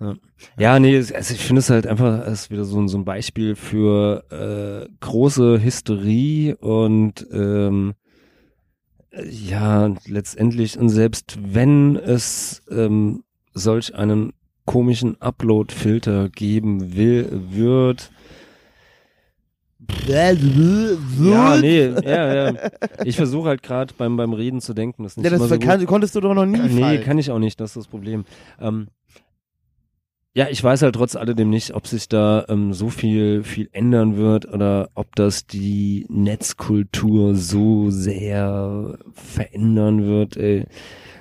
Ja, ja nee, also ich finde es halt einfach, es ist wieder so, ein- so ein Beispiel für äh, große Hysterie und ähm, äh, ja, letztendlich, und selbst wenn es ähm, solch einen komischen Upload-Filter geben will, wird. Ja, nee, ja, ja. Ich versuche halt gerade beim, beim Reden zu denken. Das ist nicht Ja, das so kann, konntest du doch noch nie. Nee, fallen. kann ich auch nicht, das ist das Problem. Ähm, ja, ich weiß halt trotz alledem nicht, ob sich da ähm, so viel, viel ändern wird oder ob das die Netzkultur so sehr verändern wird. Ey.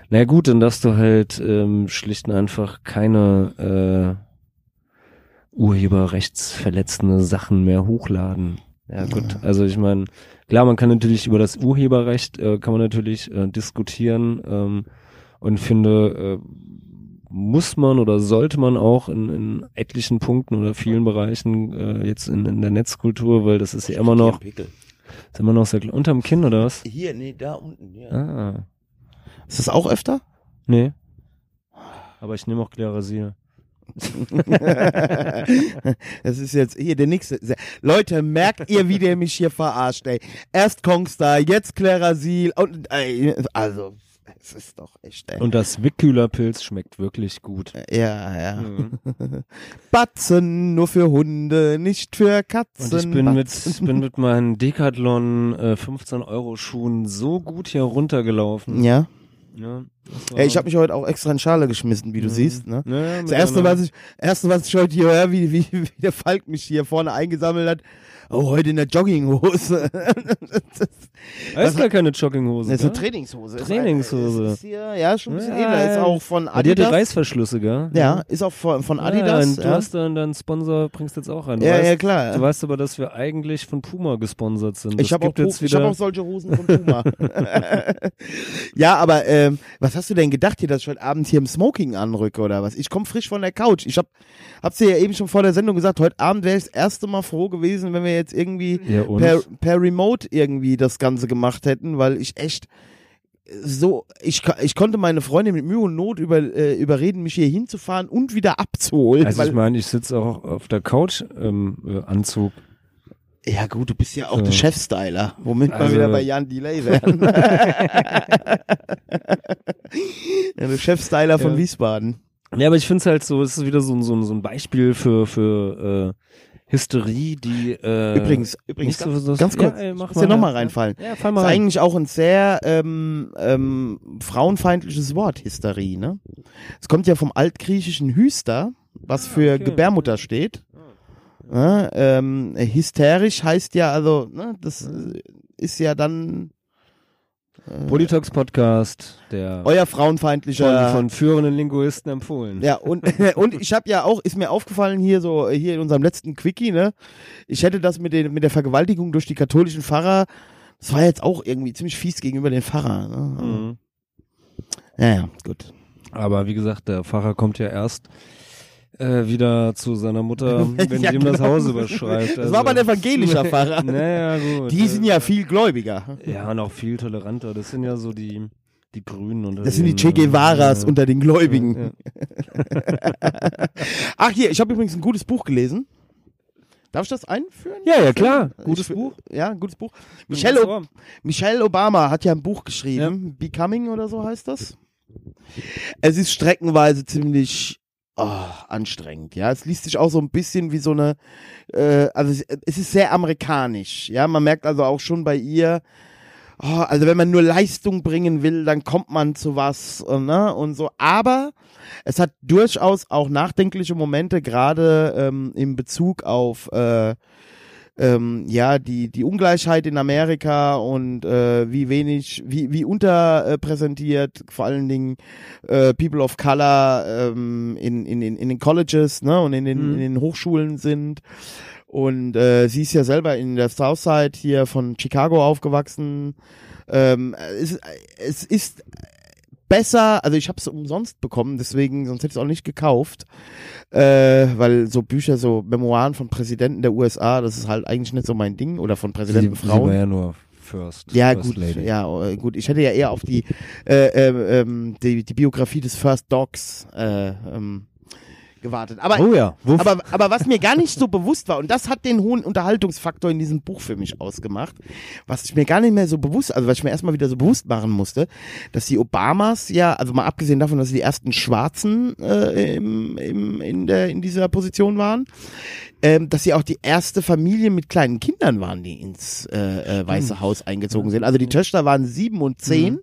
Na gut, dann darfst du halt ähm, schlicht und einfach keine äh, urheberrechtsverletzende Sachen mehr hochladen. Ja gut, also ich meine, klar, man kann natürlich über das Urheberrecht, äh, kann man natürlich äh, diskutieren ähm, und finde, äh, muss man oder sollte man auch in, in etlichen Punkten oder vielen Bereichen äh, jetzt in, in der Netzkultur, weil das ist ja immer noch, ist immer noch sehr klar. Unterm Kinn oder was? Hier, nee, da unten. Ja. Ah, Ist das auch öfter? nee. Aber ich nehme auch Klerasil. das ist jetzt hier der nächste. Leute, merkt ihr, wie der mich hier verarscht, ey. Erst Kongstar, jetzt Klerasil und ey, also es ist doch echt, ey. Und das Wickkühlerpilz schmeckt wirklich gut. ja, ja. Mhm. Batzen nur für Hunde, nicht für Katzen. Und ich bin mit, Batzen. bin mit meinen Decathlon äh, 15 Euro Schuhen so gut hier runtergelaufen. Ja. Ja, ja ich habe mich heute auch extra in Schale geschmissen, wie du Mhm. siehst, ne? Ja, mit Das erste, was ich, erste, was ich heute hier höre, wie, wie, wie der Falk mich hier vorne eingesammelt hat. Oh, heute in der Jogginghose. das Das ist gar keine Jogginghose. ist eine gell? Trainingshose. Ist- Trainingshose. Ist hier, ja, schon ein bisschen Ja, edler. Ist ja. auch von Aber die hat die Adidas. Reißverschlüsse, gell? ja, ist auch von, von Ja, Adidas. und du Ja, hast dann deinen Sponsor, bringst jetzt auch rein. Du ja, weißt, ja, klar. Du weißt aber, dass wir eigentlich von Puma gesponsert sind. Ich Das habe auch, jetzt ich hab auch solche Hosen von Puma. ja, aber ähm, was hast du denn gedacht hier, dass ich heute Abend hier im Smoking anrücke oder was? Ich komme frisch von der Couch. Ich hab, hab's dir ja eben schon vor der Sendung gesagt, heute Abend wäre ich das erste Mal froh gewesen, wenn wir jetzt irgendwie ja, per, per Remote irgendwie das Ganze gemacht hätten, weil ich echt so, ich, ich konnte meine Freundin mit Mühe und Not über, äh, überreden, mich hier hinzufahren und wieder abzuholen. also ich meine, ich sitze auch auf der Couch im äh, Anzug. ja gut, du bist ja auch So. der Chefstyler, womit wir Also- wieder bei Jan Delay wären. ja, der Chefstyler von Ja. Wiesbaden. Ja, aber ich finde es halt so, es ist wieder so, ein- so, so ein Beispiel für, für äh, Hysterie, die äh, übrigens, übrigens, so, so ganz kurz, ja, ey, mach muss ja mal, nochmal reinfallen. Ja, fall Das mal ist rein. eigentlich auch ein sehr ähm, ähm, frauenfeindliches Wort, Hysterie, ne? Es kommt ja vom altgriechischen Hyster, was für okay. Gebärmutter steht. Ja, ähm, hysterisch heißt ja, also, ne, das ist ja dann Politox Podcast, der euer von, frauenfeindlicher. von führenden Linguisten empfohlen. ja, und, und ich habe ja auch, ist mir aufgefallen hier so, hier in unserem letzten Quickie, ne? Ich hätte das mit, den, mit der Vergewaltigung durch die katholischen Pfarrer, das war jetzt auch irgendwie ziemlich fies gegenüber den Pfarrer. Ne? Mhm. Ja, ja, gut. Aber wie gesagt, der Pfarrer kommt ja erst äh, wieder zu seiner Mutter, wenn Ja, sie ihm das genau. Haus überschreibt. Das war aber ein evangelischer Pfarrer. Naja, gut. Die sind ja viel gläubiger. Ja, und auch viel toleranter. Das sind ja so die, die Grünen. Unter Das sind die Che Guevaras äh, unter den Gläubigen. Ja, Ach hier, ich habe übrigens ein gutes Buch gelesen. Darf ich das einführen? ja, ja, klar. Ich- Gutes Buch. Ja, ein gutes Buch. Michelle, O-. Michelle Obama hat ja ein Buch geschrieben, Becoming oder so heißt das. Es ist streckenweise ziemlich oh, anstrengend, ja. Es liest sich auch so ein bisschen wie so eine, äh, also es, ist sehr amerikanisch, ja. Man merkt also auch schon bei ihr, oh, also wenn man nur Leistung bringen will, dann kommt man zu was, äh, ne, und so. Aber es hat durchaus auch nachdenkliche Momente, gerade ähm, in Bezug auf äh, ähm, ja die die Ungleichheit in Amerika und äh, wie wenig wie wie unterpräsentiert vor allen Dingen äh, People of Color ähm, in, in in in den Colleges ne und in den Mhm. in den Hochschulen sind und äh, sie ist ja selber in der Southside hier von Chicago aufgewachsen ähm, es, es ist besser, also ich habe es umsonst bekommen, deswegen, sonst hätte ich es auch nicht gekauft, äh, weil so Bücher, so Memoiren von Präsidenten der USA, das ist halt eigentlich nicht so mein Ding, oder von Sie, Präsidenten sie Frauen. ja nur First. Ja, First gut, Lady. ja, äh, gut. Ich hätte ja eher auf die, äh, äh, ähm, die, die Biografie des First Dogs äh, ähm, gewartet. Aber, Oh ja, Wuff. aber, aber was mir gar nicht so bewusst war, und das hat den hohen Unterhaltungsfaktor in diesem Buch für mich ausgemacht, was ich mir gar nicht mehr so bewusst, also was ich mir erstmal wieder so bewusst machen musste, dass die Obamas ja, also mal abgesehen davon, dass sie die ersten Schwarzen äh, im, im, in, der, in dieser Position waren, ähm, dass sie auch die erste Familie mit kleinen Kindern waren, die ins äh, äh, Weiße Haus eingezogen sind. Also die Töchter waren sieben und zehn.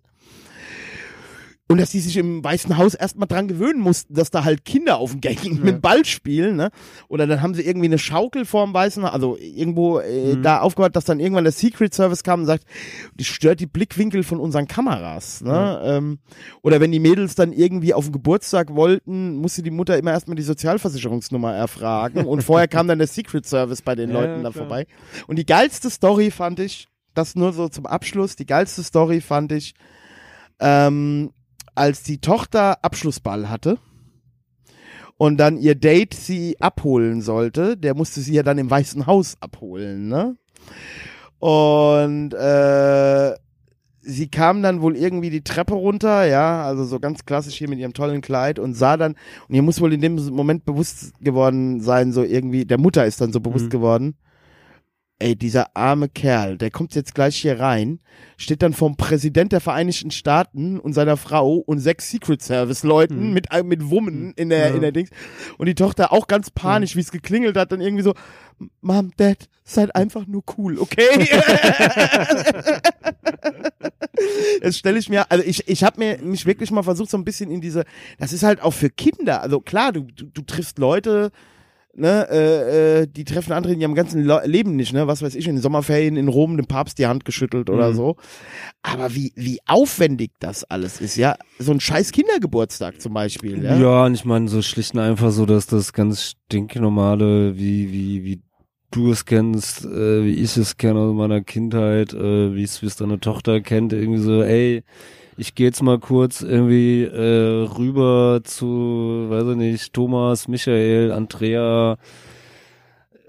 Und dass die sich im Weißen Haus erstmal dran gewöhnen mussten, dass da halt Kinder auf dem Gang mit dem Ball spielen, ne? Oder dann haben sie irgendwie eine Schaukel vorm Weißen Haus, also irgendwo äh, da aufgehört, dass dann irgendwann der Secret Service kam und sagt, die stört die Blickwinkel von unseren Kameras, ne? Ähm, oder wenn die Mädels dann irgendwie auf den Geburtstag wollten, musste die Mutter immer erstmal die Sozialversicherungsnummer erfragen und vorher kam dann der Secret Service bei den Ja, Leuten da klar. vorbei. Und die geilste Story fand ich, das nur so zum Abschluss, die geilste Story fand ich, ähm, als die Tochter Abschlussball hatte und dann ihr Date sie abholen sollte, der musste sie ja dann im Weißen Haus abholen, ne? Und äh, sie kam dann wohl irgendwie die Treppe runter, ja, also so ganz klassisch hier mit ihrem tollen Kleid und sah dann, und ihr muss wohl in dem Moment bewusst geworden sein, so irgendwie, der Mutter ist dann so bewusst Mhm. geworden, ey, dieser arme Kerl, der kommt jetzt gleich hier rein, steht dann vom Präsident der Vereinigten Staaten und seiner Frau und sechs Secret Service Leuten Mhm. mit, äh, mit Wummen in der, Ja. in der Dings. Und die Tochter auch ganz panisch, wie es geklingelt hat, dann irgendwie so, Mom, Dad, seid einfach nur cool, okay? Jetzt stelle ich mir, also ich, ich habe mir mich wirklich mal versucht, so ein bisschen in diese, das ist halt auch für Kinder, also klar, du, du, du triffst Leute, ne, äh, äh, die treffen andere in ihrem ganzen Le Leben nicht, ne, was weiß ich, in den Sommerferien in Rom dem Papst die Hand geschüttelt oder Mhm. so. Aber wie, wie aufwendig das alles ist, ja, so ein scheiß Kindergeburtstag zum Beispiel, ja. Ja, und ich meine, so schlicht und einfach so, dass das ganz stinknormale, wie, wie, wie du es kennst, äh, wie ich es kenne aus meiner Kindheit, äh, wie es wie es deine Tochter kennt, irgendwie so, ey, ich gehe jetzt mal kurz irgendwie äh, rüber zu, weiß ich nicht, Thomas, Michael, Andrea,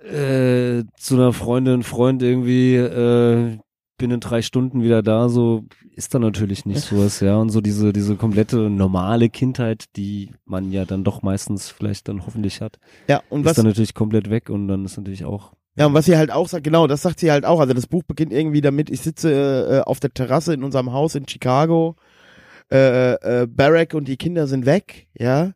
äh, zu einer Freundin, Freund irgendwie, äh, bin in drei Stunden wieder da, so ist da natürlich nicht sowas, ja. Und so diese, diese komplette normale Kindheit, die man ja dann doch meistens vielleicht dann hoffentlich hat, Ja, und ist was, dann natürlich komplett weg und dann ist natürlich auch. Ja, und was sie halt auch sagt, genau, das sagt sie halt auch. Also das Buch beginnt irgendwie damit, ich sitze äh, auf der Terrasse in unserem Haus in Chicago, äh, äh, Barack und die Kinder sind weg, ja.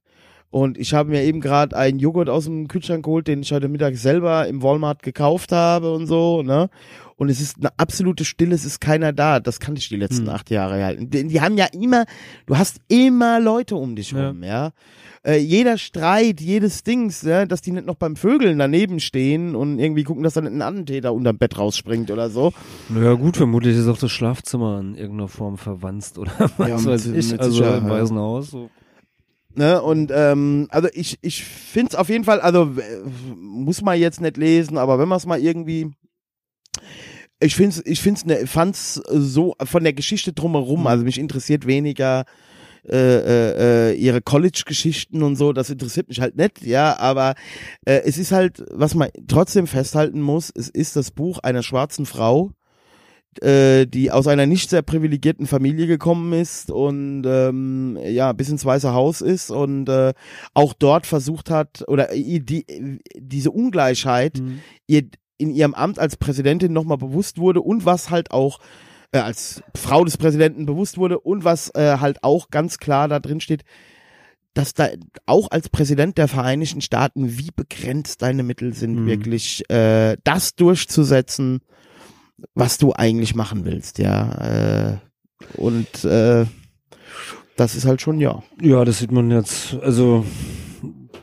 Und ich habe mir eben gerade einen Joghurt aus dem Kühlschrank geholt, den ich heute Mittag selber im Walmart gekauft habe und so, ne? Und es ist eine absolute Stille, es ist keiner da. Das kannte ich die letzten Hm. acht Jahre halten. Die, die haben ja immer, du hast immer Leute um dich Ja. rum, ja. Äh, jeder Streit, jedes Dings, ja, dass die nicht noch beim Vögeln daneben stehen und irgendwie gucken, dass da nicht ein Attentäter unterm Bett rausspringt oder so. Naja gut, vermutlich ist auch das Schlafzimmer in irgendeiner Form verwanzt oder was Ja, weiß mit- ich, mit also im ja. Weißen Haus. So. Ne, und ähm, also ich, ich find's auf jeden Fall, also muss man jetzt nicht lesen, aber wenn man es mal irgendwie ich find's, ich find's ne, fand's so von der Geschichte drumherum, also mich interessiert weniger äh, äh, äh, ihre College-Geschichten und so, das interessiert mich halt nicht, ja, aber äh, es ist halt, was man trotzdem festhalten muss, es ist das Buch einer schwarzen Frau, äh, die aus einer nicht sehr privilegierten Familie gekommen ist und ähm, ja bis ins Weiße Haus ist und äh, auch dort versucht hat oder ihr die diese Ungleichheit Mhm. ihr in ihrem Amt als Präsidentin nochmal bewusst wurde und was halt auch äh, als Frau des Präsidenten bewusst wurde und was äh, halt auch ganz klar da drin steht, dass da auch als Präsident der Vereinigten Staaten, wie begrenzt deine Mittel sind, Mhm. wirklich äh, das durchzusetzen, was du eigentlich machen willst, ja. Äh, und äh, das ist halt schon, ja. Ja, das sieht man jetzt, also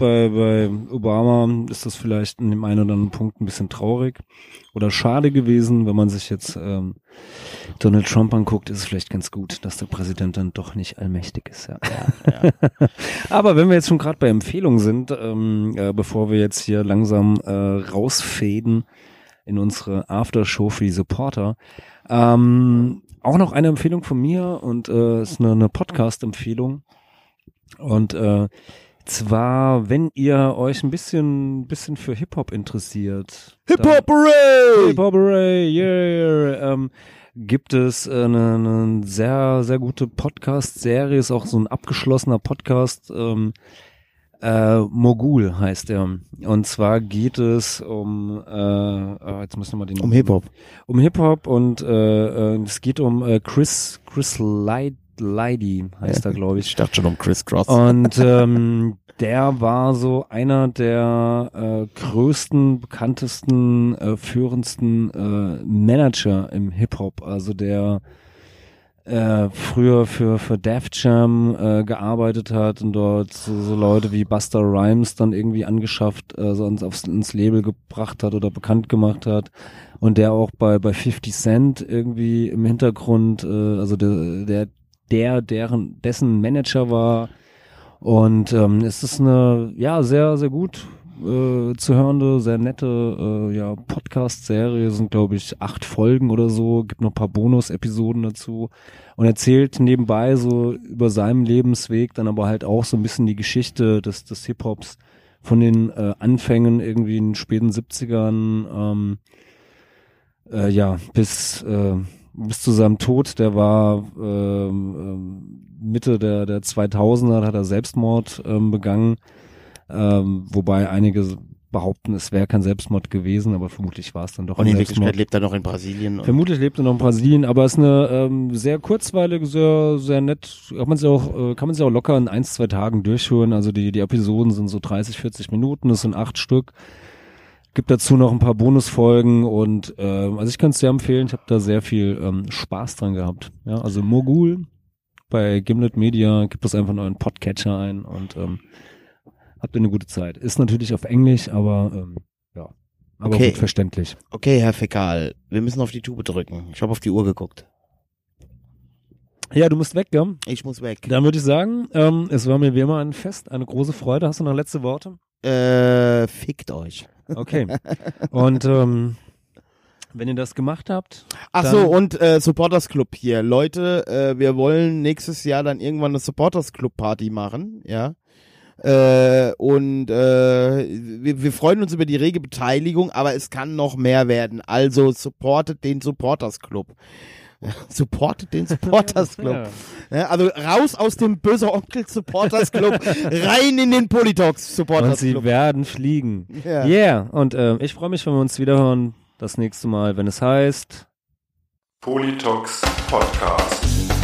bei, bei Obama ist das vielleicht in dem einen oder anderen Punkt ein bisschen traurig oder schade gewesen, wenn man sich jetzt ähm, Donald Trump anguckt, ist es vielleicht ganz gut, dass der Präsident dann doch nicht allmächtig ist. Ja. Aber wenn wir jetzt schon gerade bei Empfehlungen sind, ähm, äh, bevor wir jetzt hier langsam äh, rausfäden in unsere Aftershow für die Supporter, ähm, auch noch eine Empfehlung von mir und äh, ist eine, eine Podcast-Empfehlung. Und äh, zwar, wenn ihr euch ein bisschen, bisschen für Hip-Hop interessiert. Hip dann- Hop Hooray! Hip-Hop Hooray, yeah, ähm, gibt es äh, eine, eine sehr, sehr gute Podcast-Serie, ist auch so ein abgeschlossener Podcast, ähm, Äh, Mogul heißt er. Und zwar geht es um, äh, äh, jetzt müssen wir mal den Um Hip-Hop. Um Hip-Hop und äh, äh, es geht um äh, Chris, Chris Leid, Leidy heißt er, glaube ich. Ich dachte schon um Chris Cross. Und ähm, der war so einer der äh, größten, bekanntesten, äh, führendsten äh, Manager im Hip-Hop. Also der äh, früher für, für Def Jam äh, gearbeitet hat und dort so, so Leute wie Buster Rhymes dann irgendwie angeschafft, äh, sonst aufs, ins Label gebracht hat oder bekannt gemacht hat. Und der auch bei, bei 50 Cent irgendwie im Hintergrund, äh, also der, der, der, deren, dessen Manager war. Und ähm, es ist eine, ja, sehr, sehr gut äh, zu hörende, sehr nette äh, ja, Podcast-Serie, sind glaube ich acht Folgen oder so, gibt noch ein paar Bonus-Episoden dazu. Und erzählt nebenbei so über seinen Lebensweg, dann aber halt auch so ein bisschen die Geschichte des, des Hip-Hops von den äh, Anfängen irgendwie in den späten 70ern, ähm, äh, ja, bis, äh, bis zu seinem Tod, der war ähm, Mitte der, der 2000er, hat er Selbstmord ähm, begangen ähm, wobei einige behaupten, es wäre kein Selbstmord gewesen, aber vermutlich war es dann doch Und ein in. Wirklichkeit lebt er noch in Brasilien. Vermutlich lebt er noch in Brasilien, aber es ist eine ähm, sehr kurzweilige, sehr, sehr nett. Kann man sich auch, äh, kann man sich auch locker in ein, zwei Tagen durchhören. Also die, die Episoden sind so 30, 40 Minuten, es sind acht Stück. Gibt dazu noch ein paar Bonusfolgen und äh, also ich kann es sehr empfehlen. Ich habe da sehr viel ähm, Spaß dran gehabt. Ja, also Mogul bei Gimlet Media gibt es einfach nur einen Podcatcher ein und ähm, habt ihr eine gute Zeit. Ist natürlich auf Englisch, aber ähm, ja, aber Okay. gut verständlich. okay, Herr Fäkal, wir müssen auf die Tube drücken. Ich habe auf die Uhr geguckt. Ja, du musst weg, ja? Ich muss weg. Dann würde ich sagen, ähm, es war mir wie immer ein Fest, eine große Freude. Hast du noch letzte Worte? Äh, fickt euch. Okay. Und ähm, wenn ihr das gemacht habt, Ach so, und äh, Supporters Club hier. Leute, äh, wir wollen nächstes Jahr dann irgendwann eine Supporters Club Party machen, ja. Äh, und äh, wir, wir freuen uns über die rege Beteiligung, aber es kann noch mehr werden. Also supportet den Supporters Club. supportet den Supporters Club. Ja. Ja, also raus aus dem böse Onkel Supporters Club, rein in den Politox und Supporters sie Club. werden fliegen. Ja. Yeah. Und äh, ich freue mich, wenn wir uns wiederhören das nächste Mal, wenn es heißt. Politox Podcast.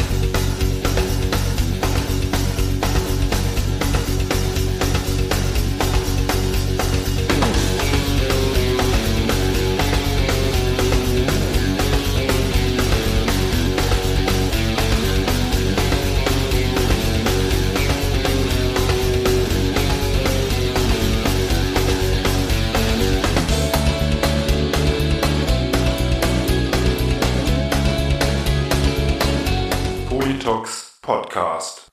podcast.